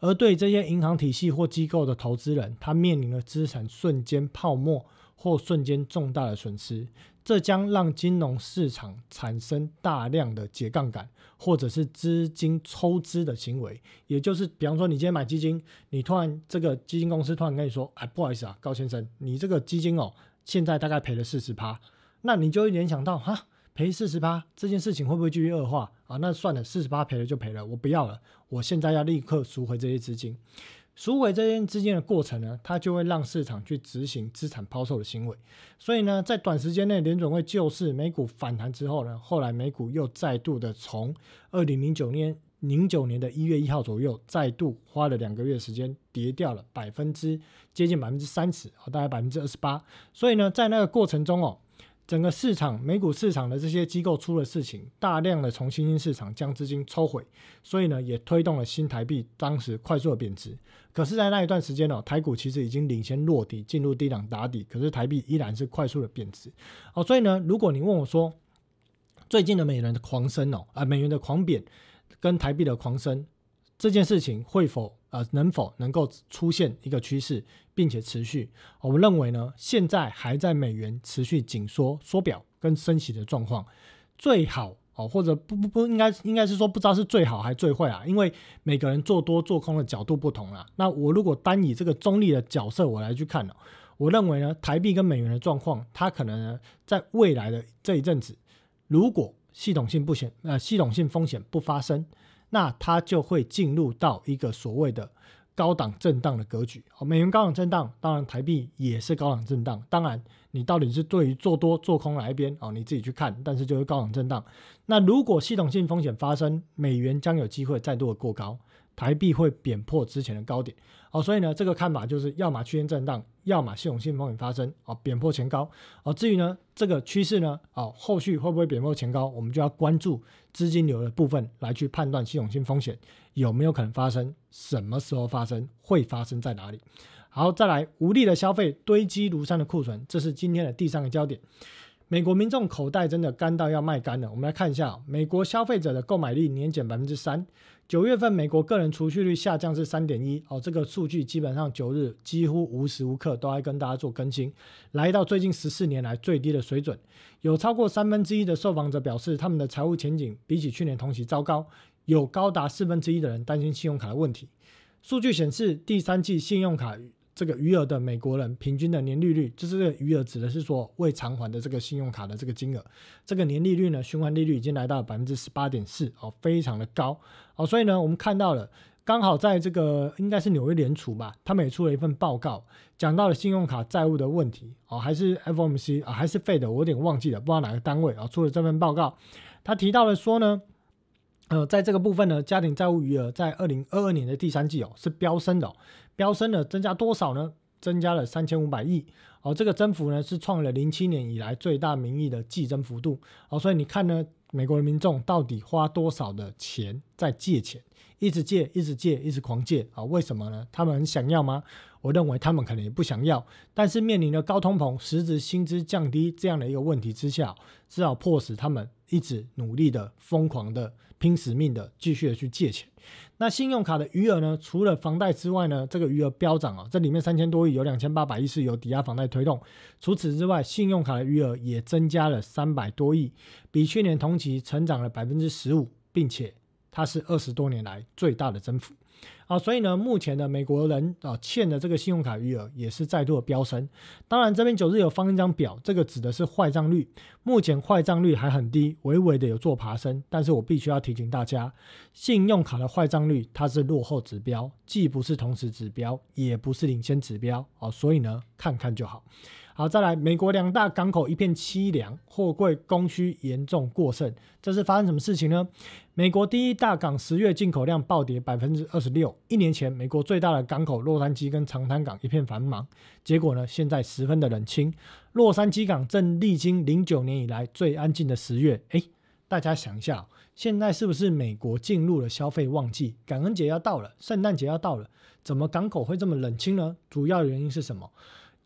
而对这些银行体系或机构的投资人，他面临了资产瞬间泡沫或瞬间重大的损失。这将让金融市场产生大量的解杠杆或者是资金抽资的行为。也就是，比方说，你今天买基金，你突然这个基金公司突然跟你说：“哎，不好意思啊，高先生，你这个基金哦。”现在大概赔了四十趴，那你就会联想到哈，赔四十趴这件事情会不会继续恶化啊？那算了，四十趴赔了就赔了，我不要了，我现在要立刻赎回这些资金。赎回这些资金的过程呢，它就会让市场去执行资产抛售的行为。所以呢，在短时间内，联准会救市，美股反弹之后呢，后来美股又再度的从二零零九年。零九年的一月一号左右，再度花了两个月时间跌掉了百分之接近百分之三十，大概百分之二十八。所以呢，在那个过程中哦，整个市场美股市场的这些机构出了事情，大量的从新兴市场将资金抽回，所以呢，也推动了新台币当时快速的贬值。可是，在那一段时间哦，台股其实已经领先落底，进入低档打底，可是台币依然是快速的贬值。哦，所以呢，如果你问我说，最近的美元的狂升哦，啊，美元的狂贬。跟台币的狂升这件事情会否呃能否能够出现一个趋势，并且持续？我们认为呢，现在还在美元持续紧缩、缩表跟升息的状况，最好哦，或者不不不应该应该是说不知道是最好还是最坏啊？因为每个人做多做空的角度不同啊。那我如果单以这个中立的角色我来去看呢，我认为呢，台币跟美元的状况，它可能在未来的这一阵子，如果系统性不险，呃，系统性风险不发生，那它就会进入到一个所谓的高档震荡的格局。好，美元高档震荡，当然台币也是高档震荡。当然，你到底是对于做多做空哪一边啊，你自己去看。但是就是高档震荡。那如果系统性风险发生，美元将有机会再度的过高。台币会贬破之前的高点，哦，所以呢，这个看法就是要么区间震荡，要么系统性风险发生，哦，贬破前高，哦，至于呢这个趋势呢，哦，后续会不会贬破前高，我们就要关注资金流的部分来去判断系统性风险有没有可能发生，什么时候发生，会发生在哪里。好，再来无力的消费堆积如山的库存，这是今天的第三个焦点。美国民众口袋真的干到要卖干了，我们来看一下美国消费者的购买力年减百分之三。九月份，美国个人储蓄率下降至三点一哦，这个数据基本上九日几乎无时无刻都在跟大家做更新，来到最近十四年来最低的水准。有超过三分之一的受访者表示，他们的财务前景比起去年同期糟糕。有高达四分之一的人担心信用卡的问题。数据显示，第三季信用卡。这个余额的美国人平均的年利率，就是这个余额指的是说未偿还的这个信用卡的这个金额，这个年利率呢，循环利率已经来到百分之十八点四，哦，非常的高，哦，所以呢，我们看到了，刚好在这个应该是纽约联储吧，他们也出了一份报告，讲到了信用卡债务的问题，哦，还是 FOMC 啊，还是 Fed，我有点忘记了，不知道哪个单位啊出了这份报告，他提到了说呢，呃，在这个部分呢，家庭债务余额在二零二二年的第三季哦是飙升的。飙升了，增加多少呢？增加了三千五百亿，哦，这个增幅呢是创了零七年以来最大名义的季增幅度，哦，所以你看呢，美国的民众到底花多少的钱在借钱，一直借，一直借，一直狂借啊？为什么呢？他们想要吗？我认为他们可能也不想要，但是面临着高通膨、实质薪资降低这样的一个问题之下，只好迫使他们一直努力的、疯狂的、拼死命的继续的去借钱。那信用卡的余额呢？除了房贷之外呢，这个余额飙涨啊，这里面三千多亿有两千八百亿是由抵押房贷推动。除此之外，信用卡的余额也增加了三百多亿，比去年同期及成长了百分之十五，并且它是二十多年来最大的增幅。啊，所以呢，目前的美国人啊欠的这个信用卡余额也是再度的飙升。当然，这边九日有放一张表，这个指的是坏账率。目前坏账率还很低，微微的有做爬升。但是我必须要提醒大家，信用卡的坏账率它是落后指标，既不是同时指标，也不是领先指标。啊，所以呢，看看就好。好，再来，美国两大港口一片凄凉，货柜供需严重过剩，这是发生什么事情呢？美国第一大港十月进口量暴跌百分之二十六。一年前，美国最大的港口洛杉矶跟长滩港一片繁忙，结果呢，现在十分的冷清。洛杉矶港正历经零九年以来最安静的十月。诶，大家想一下，现在是不是美国进入了消费旺季？感恩节要到了，圣诞节要到了，怎么港口会这么冷清呢？主要原因是什么？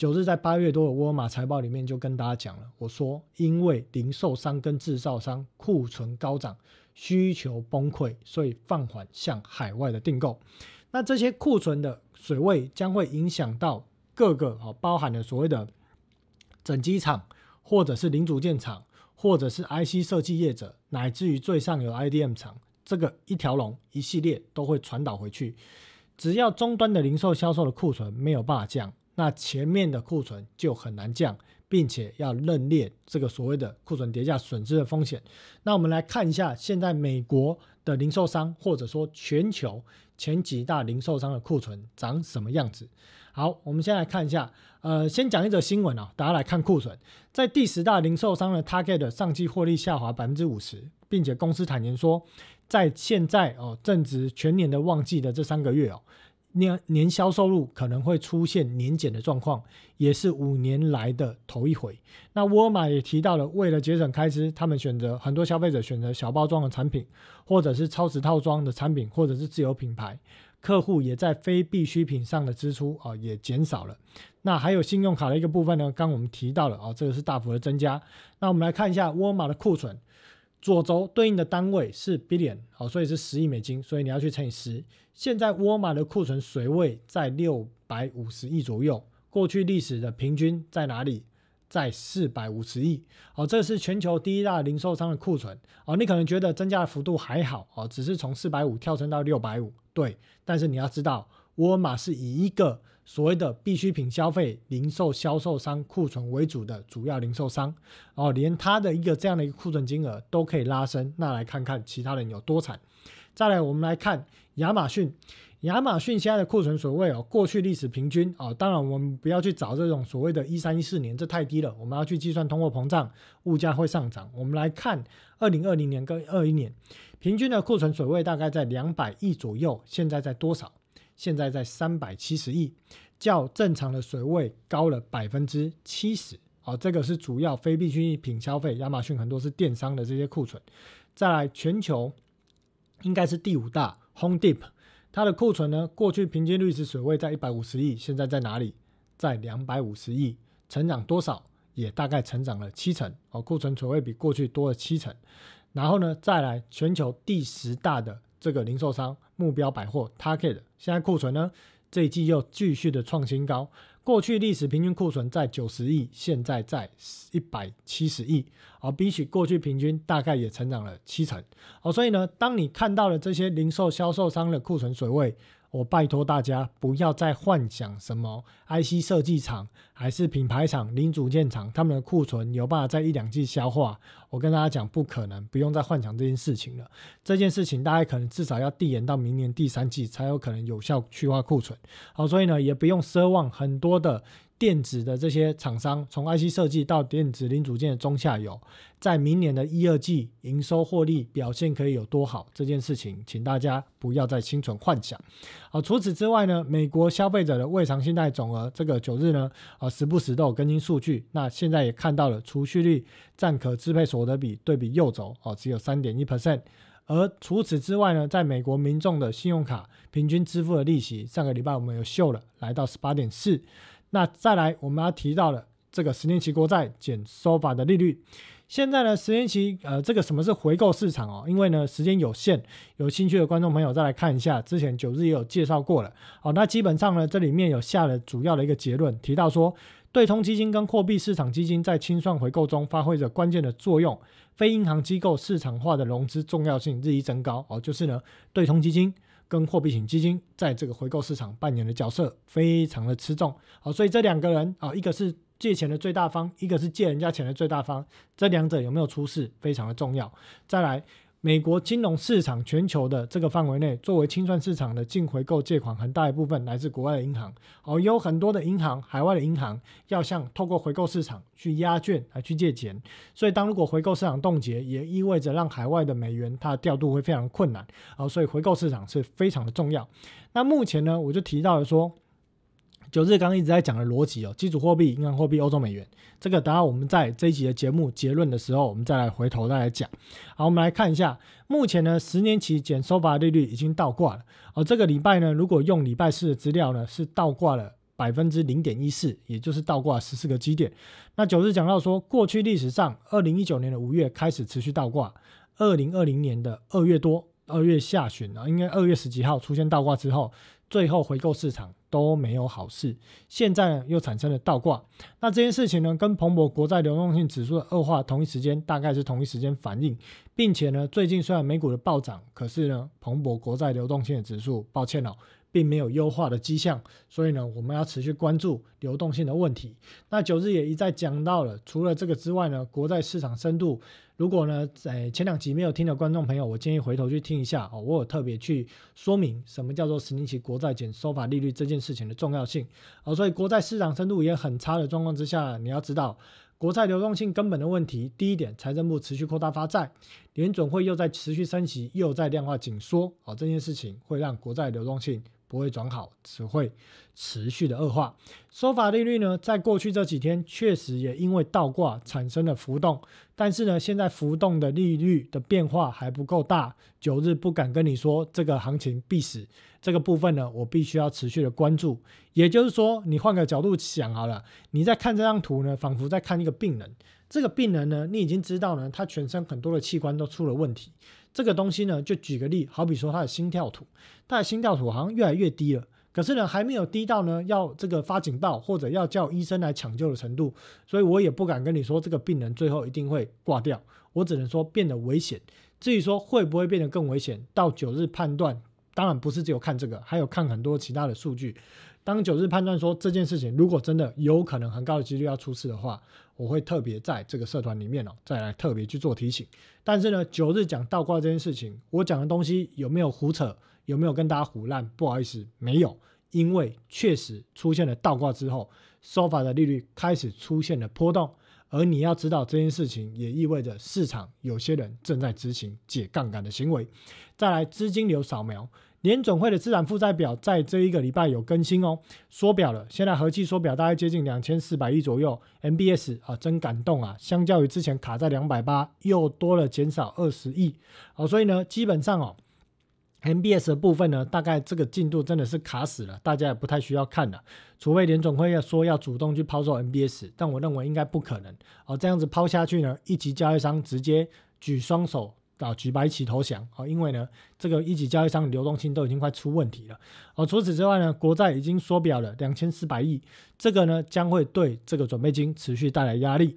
九日在八月多的沃尔玛财报里面就跟大家讲了，我说因为零售商跟制造商库存高涨，需求崩溃，所以放缓向海外的订购。那这些库存的水位将会影响到各个哦，包含了所谓的整机厂，或者是零组件厂，或者是 IC 设计业者，乃至于最上游 IDM 厂，这个一条龙一系列都会传导回去。只要终端的零售销售的库存没有办法降。那前面的库存就很难降，并且要认列这个所谓的库存叠加损失的风险。那我们来看一下现在美国的零售商，或者说全球前几大零售商的库存长什么样子？好，我们先来看一下。呃，先讲一则新闻啊，大家来看库存，在第十大零售商的 Target 上季获利下滑百分之五十，并且公司坦言说，在现在哦正值全年的旺季的这三个月哦。年年销售入可能会出现年减的状况，也是五年来的头一回。那沃尔玛也提到了，为了节省开支，他们选择很多消费者选择小包装的产品，或者是超值套装的产品，或者是自有品牌。客户也在非必需品上的支出啊也减少了。那还有信用卡的一个部分呢，刚我们提到了啊，这个是大幅的增加。那我们来看一下沃尔玛的库存。左轴对应的单位是 billion，好，所以是十亿美金，所以你要去乘以十。现在沃尔玛的库存水位在六百五十亿左右，过去历史的平均在哪里？在四百五十亿。好，这是全球第一大零售商的库存。哦，你可能觉得增加的幅度还好，哦，只是从四百五跳升到六百五，对。但是你要知道，沃尔玛是以一个所谓的必需品消费零售销售商库存为主的主要零售商哦，连它的一个这样的一个库存金额都可以拉升，那来看看其他人有多惨。再来，我们来看亚马逊，亚马逊现在的库存水位哦，过去历史平均哦，当然我们不要去找这种所谓的一三一四年，这太低了，我们要去计算通货膨胀，物价会上涨。我们来看二零二零年跟二一年平均的库存水位大概在两百亿左右，现在在多少？现在在三百七十亿，较正常的水位高了百分之七十。好，这个是主要非必需品消费，亚马逊很多是电商的这些库存。再来，全球应该是第五大 Home d e p 它的库存呢，过去平均率是水位在一百五十亿，现在在哪里？在两百五十亿，成长多少？也大概成长了七成。哦，库存水位比过去多了七成。然后呢，再来全球第十大的。这个零售商目标百货 Target 现在库存呢，这一季又继续的创新高。过去历史平均库存在九十亿，现在在一百七十亿，而比起过去平均大概也成长了七成。好，所以呢，当你看到了这些零售销售商的库存水位。我拜托大家不要再幻想什么 IC 设计厂还是品牌厂、零组件厂，他们的库存有办法在一两季消化。我跟大家讲，不可能，不用再幻想这件事情了。这件事情大概可能至少要递延到明年第三季才有可能有效去化库存。好，所以呢，也不用奢望很多的电子的这些厂商，从 IC 设计到电子零组件的中下游，在明年的一二季营收获利表现可以有多好？这件事情，请大家不要再心存幻想。好，除此之外呢，美国消费者的未偿信贷总额，这个九日呢，啊，时不时都有更新数据。那现在也看到了，储蓄率占可支配所得比对比右轴，哦，只有三点一 percent。而除此之外呢，在美国民众的信用卡平均支付的利息，上个礼拜我们有秀了，来到十八点四。那再来，我们要提到了这个十年期国债减收法的利率。现在呢，十年期呃，这个什么是回购市场哦？因为呢，时间有限，有兴趣的观众朋友再来看一下，之前九日也有介绍过了。好，那基本上呢，这里面有下了主要的一个结论，提到说，对冲基金跟货币市场基金在清算回购中发挥着关键的作用，非银行机构市场化的融资重要性日益增高。哦，就是呢，对冲基金。跟货币型基金在这个回购市场扮演的角色非常的吃重，哦，所以这两个人啊，一个是借钱的最大方，一个是借人家钱的最大方，这两者有没有出事非常的重要。再来。美国金融市场全球的这个范围内，作为清算市场的净回购借款，很大一部分来自国外的银行。哦，有很多的银行，海外的银行要向透过回购市场去压券来去借钱。所以，当如果回购市场冻结，也意味着让海外的美元它的调度会非常困难。哦，所以回购市场是非常的重要。那目前呢，我就提到了说。九日刚刚一直在讲的逻辑哦，基础货币、银行货币、欧洲美元，这个等下我们在这一集的节目结论的时候，我们再来回头再来讲。好，我们来看一下，目前呢，十年期减收发利率已经倒挂了。哦，这个礼拜呢，如果用礼拜四的资料呢，是倒挂了百分之零点一四，也就是倒挂十四个基点。那九日讲到说，过去历史上，二零一九年的五月开始持续倒挂，二零二零年的二月多、二月下旬啊，应该二月十几号出现倒挂之后。最后回购市场都没有好事，现在呢又产生了倒挂，那这件事情呢跟彭博国债流动性指数的恶化同一时间，大概是同一时间反应，并且呢最近虽然美股的暴涨，可是呢彭博国债流动性的指数，抱歉了。并没有优化的迹象，所以呢，我们要持续关注流动性的问题。那九日也一再讲到了，除了这个之外呢，国债市场深度，如果呢在前两集没有听的观众朋友，我建议回头去听一下哦，我有特别去说明什么叫做十年期国债减收法利率这件事情的重要性。哦，所以国债市场深度也很差的状况之下，你要知道国债流动性根本的问题。第一点，财政部持续扩大发债，联准会又在持续升息，又在量化紧缩，哦，这件事情会让国债流动性。不会转好，只会持续的恶化。收法利率呢，在过去这几天确实也因为倒挂产生了浮动，但是呢，现在浮动的利率的变化还不够大。九日不敢跟你说这个行情必死，这个部分呢，我必须要持续的关注。也就是说，你换个角度想好了，你在看这张图呢，仿佛在看一个病人。这个病人呢，你已经知道呢，他全身很多的器官都出了问题。这个东西呢，就举个例，好比说他的心跳图，他的心跳图好像越来越低了，可是呢，还没有低到呢要这个发警报或者要叫医生来抢救的程度，所以我也不敢跟你说这个病人最后一定会挂掉，我只能说变得危险。至于说会不会变得更危险，到九日判断，当然不是只有看这个，还有看很多其他的数据。当九日判断说这件事情如果真的有可能很高的几率要出事的话，我会特别在这个社团里面哦，再来特别去做提醒。但是呢，九日讲倒挂这件事情，我讲的东西有没有胡扯，有没有跟大家胡烂？不好意思，没有，因为确实出现了倒挂之后，收法的利率开始出现了波动，而你要知道这件事情也意味着市场有些人正在执行解杠杆的行为。再来资金流扫描。联总会的资产负债表在这一个礼拜有更新哦，缩表了，现在合计缩表大概接近两千四百亿左右。MBS 啊，真感动啊，相较于之前卡在两百八，又多了减少二十亿。哦，所以呢，基本上哦，MBS 的部分呢，大概这个进度真的是卡死了，大家也不太需要看了，除非联总会要说要主动去抛售 MBS，但我认为应该不可能。哦，这样子抛下去呢，一级交易商直接举双手。啊，举白旗投降啊！因为呢，这个一级交易商流动性都已经快出问题了。哦，除此之外呢，国债已经缩表了两千四百亿，这个呢将会对这个准备金持续带来压力。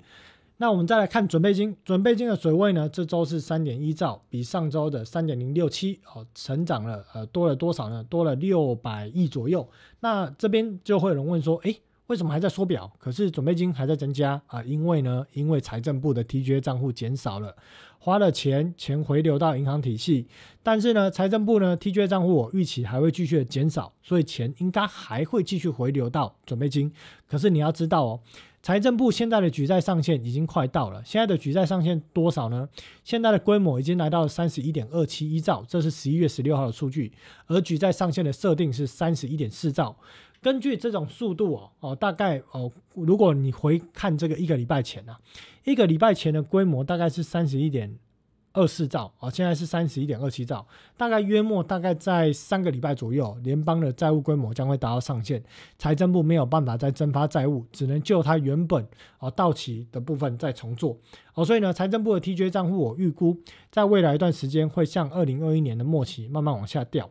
那我们再来看准备金，准备金的水位呢，这周是三点一兆，比上周的三点零六七哦，成长了呃多了多少呢？多了六百亿左右。那这边就会有人问说，诶，为什么还在缩表？可是准备金还在增加啊？因为呢，因为财政部的 TGA 账户减少了，花了钱，钱回流到银行体系，但是呢，财政部呢 TGA 账户我预期还会继续的减少，所以钱应该还会继续回流到准备金。可是你要知道哦，财政部现在的举债上限已经快到了，现在的举债上限多少呢？现在的规模已经来到三十一点二七一兆，这是十一月十六号的数据，而举债上限的设定是三十一点四兆。根据这种速度哦哦，大概哦，如果你回看这个一个礼拜前啊，一个礼拜前的规模大概是三十一点二四兆哦，现在是三十一点二七兆，大概约莫大概在三个礼拜左右，联邦的债务规模将会达到上限，财政部没有办法再增发债务，只能就它原本哦到期的部分再重做哦，所以呢，财政部的 TJ 账户我预估在未来一段时间会向二零二一年的末期慢慢往下掉。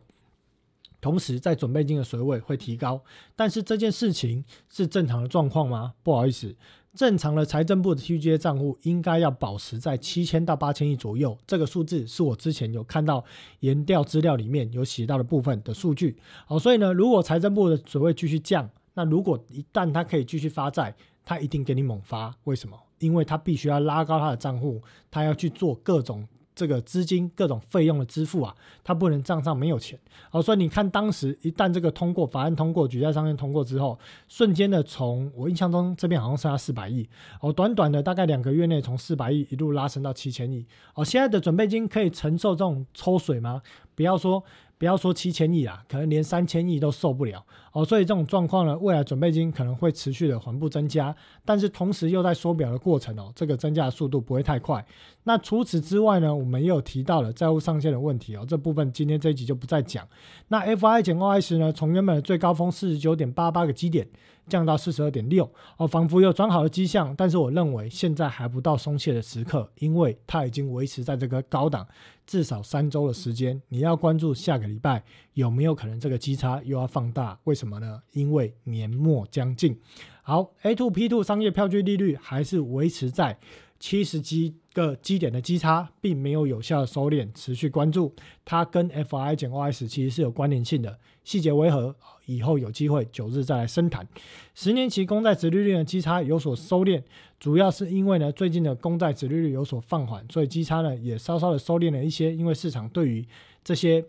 同时，在准备金的水位会提高，但是这件事情是正常的状况吗？不好意思，正常的财政部的 TGA 账户应该要保持在七千到八千亿左右。这个数字是我之前有看到研调资料里面有写到的部分的数据。好，所以呢，如果财政部的水位继续降，那如果一旦它可以继续发债，它一定给你猛发。为什么？因为它必须要拉高它的账户，它要去做各种。这个资金各种费用的支付啊，它不能账上没有钱。好，所以你看当时一旦这个通过法案通过举债上限通过之后，瞬间的从我印象中这边好像剩下四百亿，哦，短短的大概两个月内从四百亿一路拉升到七千亿。哦，现在的准备金可以承受这种抽水吗？不要说。不要说七千亿啦，可能连三千亿都受不了哦。所以这种状况呢，未来准备金可能会持续的缓步增加，但是同时又在缩表的过程哦，这个增加的速度不会太快。那除此之外呢，我们也有提到了债务上限的问题哦，这部分今天这一集就不再讲。那 F I 减 O S 呢，从原本的最高峰四十九点八八个基点。降到四十二点六哦，仿佛有转好的迹象，但是我认为现在还不到松懈的时刻，因为它已经维持在这个高档至少三周的时间。你要关注下个礼拜有没有可能这个基差又要放大？为什么呢？因为年末将近。好，A two P two 商业票据利率还是维持在。七十几个基点的基差并没有有效的收敛，持续关注它跟 F I 减 O S 其实是有关联性的，细节为何？以后有机会九日再来深谈。十年期公债殖利率的基差有所收敛，主要是因为呢最近的公债殖利率有所放缓，所以基差呢也稍稍的收敛了一些，因为市场对于这些。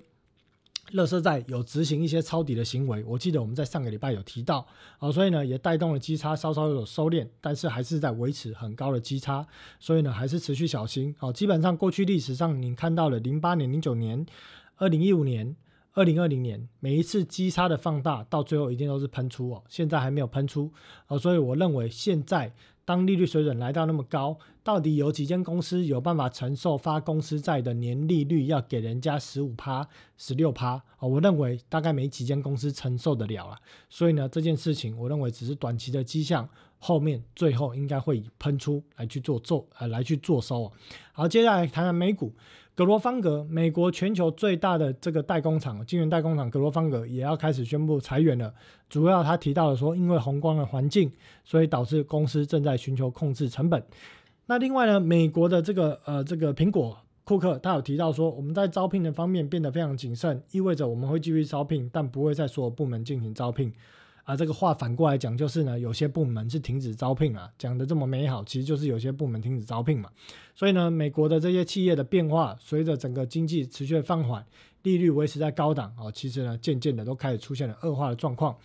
乐色债有执行一些抄底的行为，我记得我们在上个礼拜有提到，哦，所以呢也带动了基差稍稍有收敛，但是还是在维持很高的基差，所以呢还是持续小心，哦，基本上过去历史上你看到了零八年、零九年、二零一五年、二零二零年每一次基差的放大，到最后一定都是喷出哦，现在还没有喷出，哦，所以我认为现在。当利率水准来到那么高，到底有几间公司有办法承受发公司债的年利率要给人家十五趴、十六趴？啊，我认为大概没几间公司承受得了了。所以呢，这件事情我认为只是短期的迹象，后面最后应该会以喷出来去做做呃来去做收啊。好，接下来谈谈美股。格罗方格，美国全球最大的这个代工厂，晶圆代工厂格罗方格也要开始宣布裁员了。主要他提到了说，因为宏观的环境，所以导致公司正在寻求控制成本。那另外呢，美国的这个呃这个苹果库克，他有提到说，我们在招聘的方面变得非常谨慎，意味着我们会继续招聘，但不会在所有部门进行招聘。啊，这个话反过来讲就是呢，有些部门是停止招聘啊，讲的这么美好，其实就是有些部门停止招聘嘛。所以呢，美国的这些企业的变化，随着整个经济持续放缓，利率维持在高档哦，其实呢，渐渐的都开始出现了恶化的状况。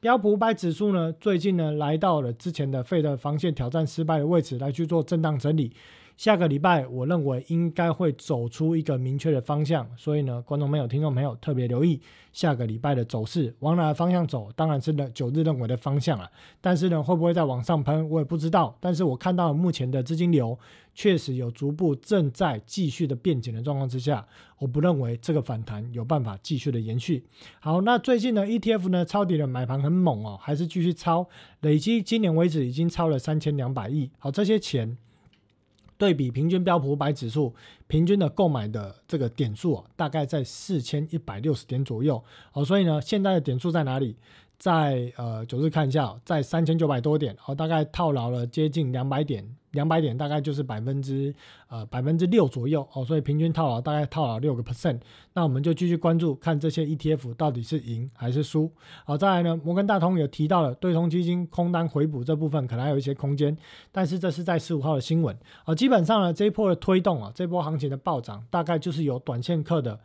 标普五百指数呢，最近呢，来到了之前的费的防线挑战失败的位置，来去做震荡整理。下个礼拜，我认为应该会走出一个明确的方向，所以呢，观众朋友、听众朋友特别留意下个礼拜的走势，往哪个方向走，当然是呢九日认为的方向了。但是呢，会不会再往上喷，我也不知道。但是我看到目前的资金流确实有逐步正在继续的变紧的状况之下，我不认为这个反弹有办法继续的延续。好，那最近呢，ETF 呢抄底的买盘很猛哦，还是继续抄，累积今年为止已经超了三千两百亿。好，这些钱。对比平均标普五百指数平均的购买的这个点数啊，大概在四千一百六十点左右哦。所以呢，现在的点数在哪里？在呃九日看一下，在三千九百多点，哦，大概套牢了接近两百点，两百点大概就是百分之呃百分之六左右哦，所以平均套牢大概套牢六个 percent。那我们就继续关注看这些 ETF 到底是赢还是输。好，再来呢，摩根大通有提到了对冲基金空单回补这部分可能还有一些空间，但是这是在十五号的新闻啊，基本上呢这一波的推动啊，这波行情的暴涨大概就是由短线客的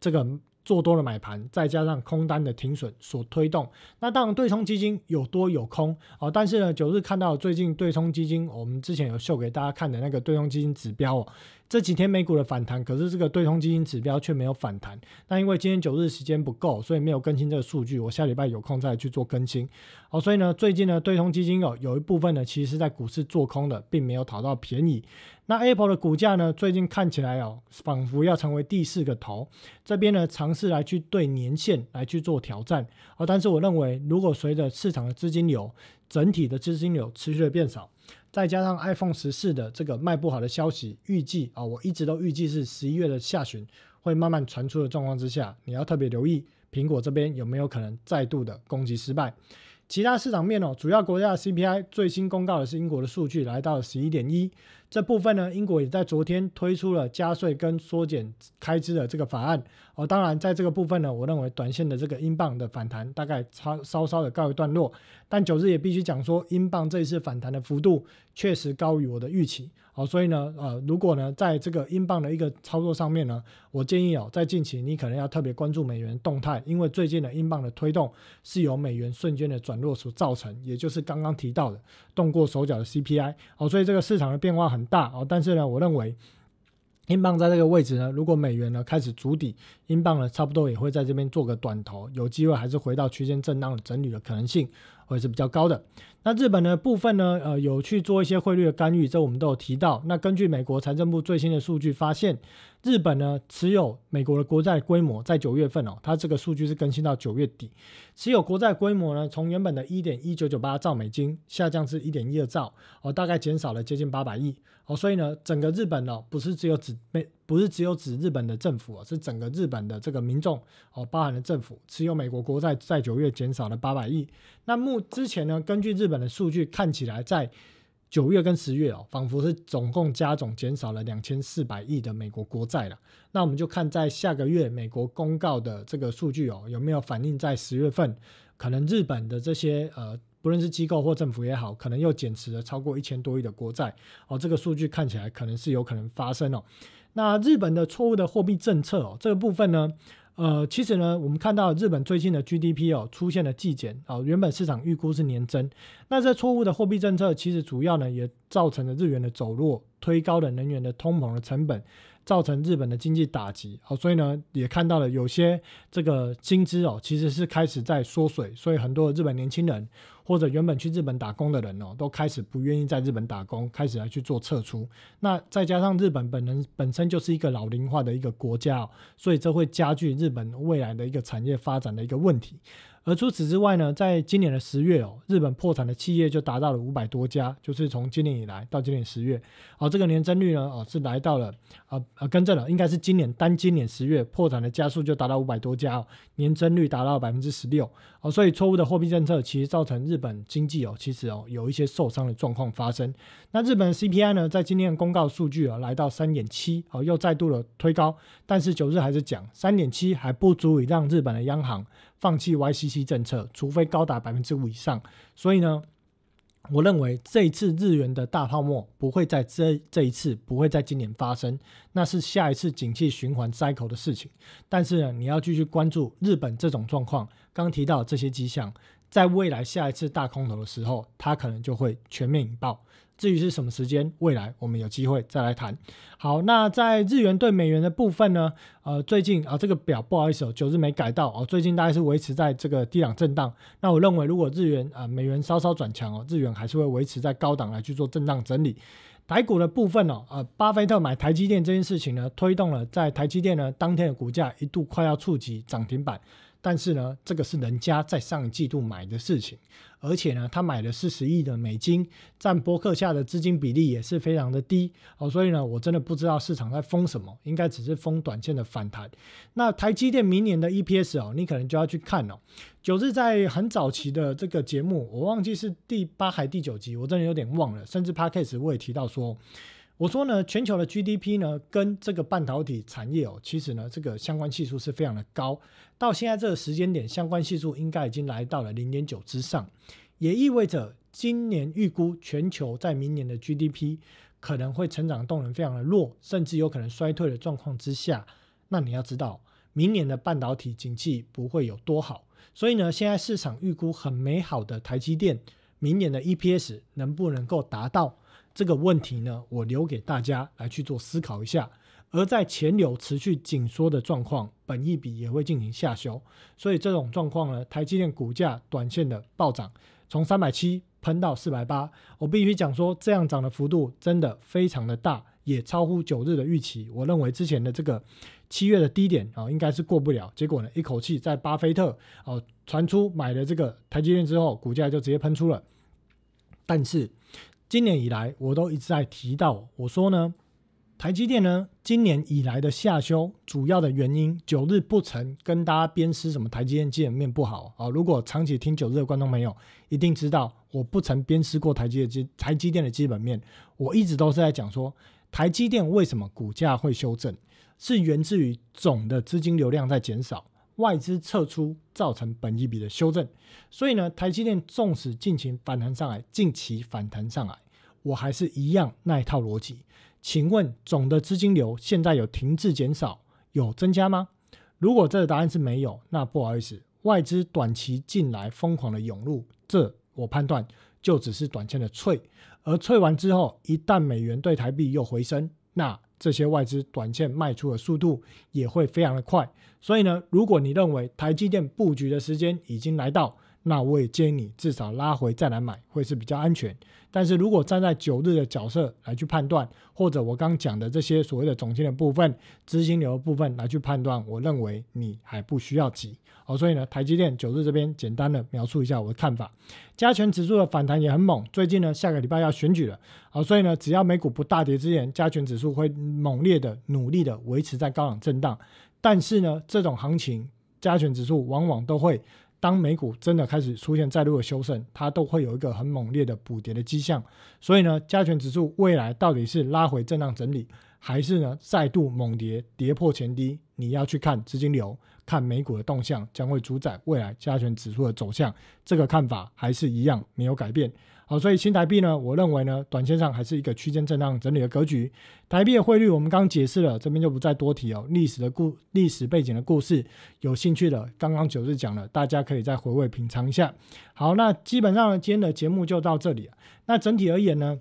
这个。做多的买盘，再加上空单的停损所推动。那当然，对冲基金有多有空哦。但是呢，九日看到最近对冲基金，我们之前有秀给大家看的那个对冲基金指标哦。这几天美股的反弹，可是这个对冲基金指标却没有反弹。那因为今天九日时间不够，所以没有更新这个数据。我下礼拜有空再去做更新。好，所以呢，最近呢，对冲基金有有一部分呢，其实是在股市做空的，并没有讨到便宜。那 Apple 的股价呢，最近看起来哦，仿佛要成为第四个头。这边呢，尝试来去对年线来去做挑战。哦，但是我认为，如果随着市场的资金流，整体的资金流持续的变少。再加上 iPhone 十四的这个卖不好的消息，预计啊，我一直都预计是十一月的下旬会慢慢传出的状况之下，你要特别留意苹果这边有没有可能再度的攻击失败。其他市场面哦，主要国家的 CPI 最新公告的是英国的数据来到了十一点一。这部分呢，英国也在昨天推出了加税跟缩减开支的这个法案哦。当然，在这个部分呢，我认为短线的这个英镑的反弹大概稍稍稍的告一段落。但九日也必须讲说，英镑这一次反弹的幅度确实高于我的预期哦。所以呢，呃，如果呢，在这个英镑的一个操作上面呢，我建议哦，在近期你可能要特别关注美元动态，因为最近的英镑的推动是由美元瞬间的转弱所造成，也就是刚刚提到的动过手脚的 CPI 哦。所以这个市场的变化很。大哦，但是呢，我认为英镑在这个位置呢，如果美元呢开始筑底，英镑呢差不多也会在这边做个短头，有机会还是回到区间震荡整理的可能性会是比较高的。那日本的部分呢，呃，有去做一些汇率的干预，这我们都有提到。那根据美国财政部最新的数据发现，日本呢持有美国的国债规模在九月份哦，它这个数据是更新到九月底，持有国债规模呢从原本的一点一九九八兆美金下降至一点一二兆哦，大概减少了接近八百亿哦。所以呢，整个日本呢不是只有指美，不是只有指日本的政府哦，是整个日本的这个民众哦，包含了政府持有美国国债在九月减少了八百亿。那目之前呢，根据日本。的数据看起来，在九月跟十月哦，仿佛是总共加总减少了两千四百亿的美国国债了。那我们就看在下个月美国公告的这个数据哦，有没有反映在十月份？可能日本的这些呃，不论是机构或政府也好，可能又减持了超过一千多亿的国债哦。这个数据看起来可能是有可能发生哦。那日本的错误的货币政策哦，这个部分呢？呃，其实呢，我们看到日本最近的 GDP 哦出现了季减哦，原本市场预估是年增，那这错误的货币政策其实主要呢也造成了日元的走弱，推高了能源的通膨的成本。造成日本的经济打击，好，所以呢，也看到了有些这个薪资哦，其实是开始在缩水，所以很多日本年轻人或者原本去日本打工的人哦，都开始不愿意在日本打工，开始来去做撤出。那再加上日本本人本身就是一个老龄化的一个国家，所以这会加剧日本未来的一个产业发展的一个问题。而除此之外呢，在今年的十月哦，日本破产的企业就达到了五百多家，就是从今年以来到今年十月，哦，这个年增率呢，哦，是来到了，呃呃，更正了，应该是今年单今年十月破产的家数就达到五百多家哦，年增率达到百分之十六，哦，所以错误的货币政策其实造成日本经济哦，其实哦有一些受伤的状况发生。那日本 CPI 呢，在今天公告数据啊，来到三点七，哦，又再度的推高，但是九日还是讲三点七还不足以让日本的央行。放弃 YCC 政策，除非高达百分之五以上。所以呢，我认为这一次日元的大泡沫不会在这这一次不会在今年发生，那是下一次景气循环 cycle 的事情。但是呢，你要继续关注日本这种状况，刚提到这些迹象，在未来下一次大空头的时候，它可能就会全面引爆。至于是什么时间，未来我们有机会再来谈。好，那在日元对美元的部分呢？呃，最近啊，这个表不好意思哦，九日没改到哦。最近大概是维持在这个低档震荡。那我认为，如果日元啊美元稍稍转强哦，日元还是会维持在高档来去做震荡整理。台股的部分哦，呃，巴菲特买台积电这件事情呢，推动了在台积电呢当天的股价一度快要触及涨停板。但是呢，这个是人家在上一季度买的事情，而且呢，他买了四十亿的美金，占博克下的资金比例也是非常的低哦，所以呢，我真的不知道市场在封什么，应该只是封短线的反弹。那台积电明年的 EPS 哦，你可能就要去看哦。九日在很早期的这个节目，我忘记是第八还第九集，我真的有点忘了，甚至 p a c k a g e 我也提到说。我说呢，全球的 GDP 呢，跟这个半导体产业哦，其实呢，这个相关系数是非常的高。到现在这个时间点，相关系数应该已经来到了零点九之上，也意味着今年预估全球在明年的 GDP 可能会成长动能非常的弱，甚至有可能衰退的状况之下。那你要知道，明年的半导体景气不会有多好，所以呢，现在市场预估很美好的台积电，明年的 EPS 能不能够达到？这个问题呢，我留给大家来去做思考一下。而在钱流持续紧缩的状况，本益比也会进行下修，所以这种状况呢，台积电股价短线的暴涨，从三百七喷到四百八，我必须讲说，这样涨的幅度真的非常的大，也超乎九日的预期。我认为之前的这个七月的低点啊，应该是过不了，结果呢，一口气在巴菲特哦传出买了这个台积电之后，股价就直接喷出了，但是。今年以来，我都一直在提到，我说呢，台积电呢，今年以来的下修，主要的原因，九日不曾跟大家鞭尸什么台积电基本面不好啊。如果长期听九日的观众朋友，一定知道我不曾鞭尸过台积电基台积电的基本面，我一直都是在讲说，台积电为什么股价会修正，是源自于总的资金流量在减少。外资撤出造成本一笔的修正，所以呢，台积电纵使近期反弹上来，近期反弹上来，我还是一样那一套逻辑。请问总的资金流现在有停滞减少，有增加吗？如果这个答案是没有，那不好意思，外资短期进来疯狂的涌入，这我判断就只是短线的脆，而脆完之后，一旦美元对台币又回升，那。这些外资短线卖出的速度也会非常的快，所以呢，如果你认为台积电布局的时间已经来到，那我也建议你至少拉回再来买，会是比较安全。但是如果站在九日的角色来去判断，或者我刚讲的这些所谓的总金的部分、资金流的部分来去判断，我认为你还不需要急。好，所以呢，台积电九日这边简单的描述一下我的看法。加权指数的反弹也很猛，最近呢下个礼拜要选举了，好，所以呢只要美股不大跌之前，加权指数会猛烈的努力的维持在高档震荡。但是呢，这种行情加权指数往往都会。当美股真的开始出现再度的修正，它都会有一个很猛烈的补跌的迹象。所以呢，加权指数未来到底是拉回震荡整理，还是呢再度猛跌跌破前低？你要去看资金流，看美股的动向，将会主宰未来加权指数的走向。这个看法还是一样没有改变。好，所以新台币呢，我认为呢，短线上还是一个区间震荡整理的格局。台币的汇率我们刚解释了，这边就不再多提哦。历史的故历史背景的故事，有兴趣的，刚刚九日讲了，大家可以再回味品尝一下。好，那基本上今天的节目就到这里。那整体而言呢，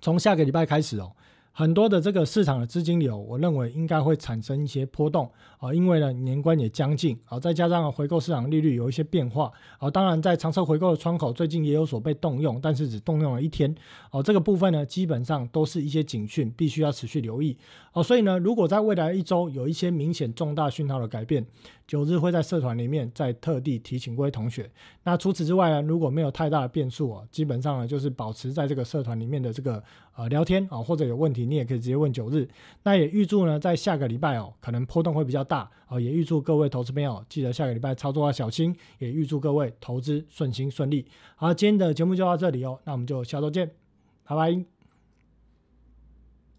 从下个礼拜开始哦。很多的这个市场的资金流，我认为应该会产生一些波动啊，因为呢年关也将近啊，再加上回购市场利率有一些变化啊，当然在长车回购的窗口最近也有所被动用，但是只动用了一天哦，这个部分呢基本上都是一些警讯，必须要持续留意哦，所以呢，如果在未来一周有一些明显重大讯号的改变。九日会在社团里面再特地提醒各位同学。那除此之外呢，如果没有太大的变数哦，基本上呢就是保持在这个社团里面的这个呃聊天啊，或者有问题你也可以直接问九日。那也预祝呢在下个礼拜哦，可能波动会比较大啊，也预祝各位投资朋友记得下个礼拜操作要小心，也预祝各位投资顺心顺利。好，今天的节目就到这里哦，那我们就下周见，拜拜。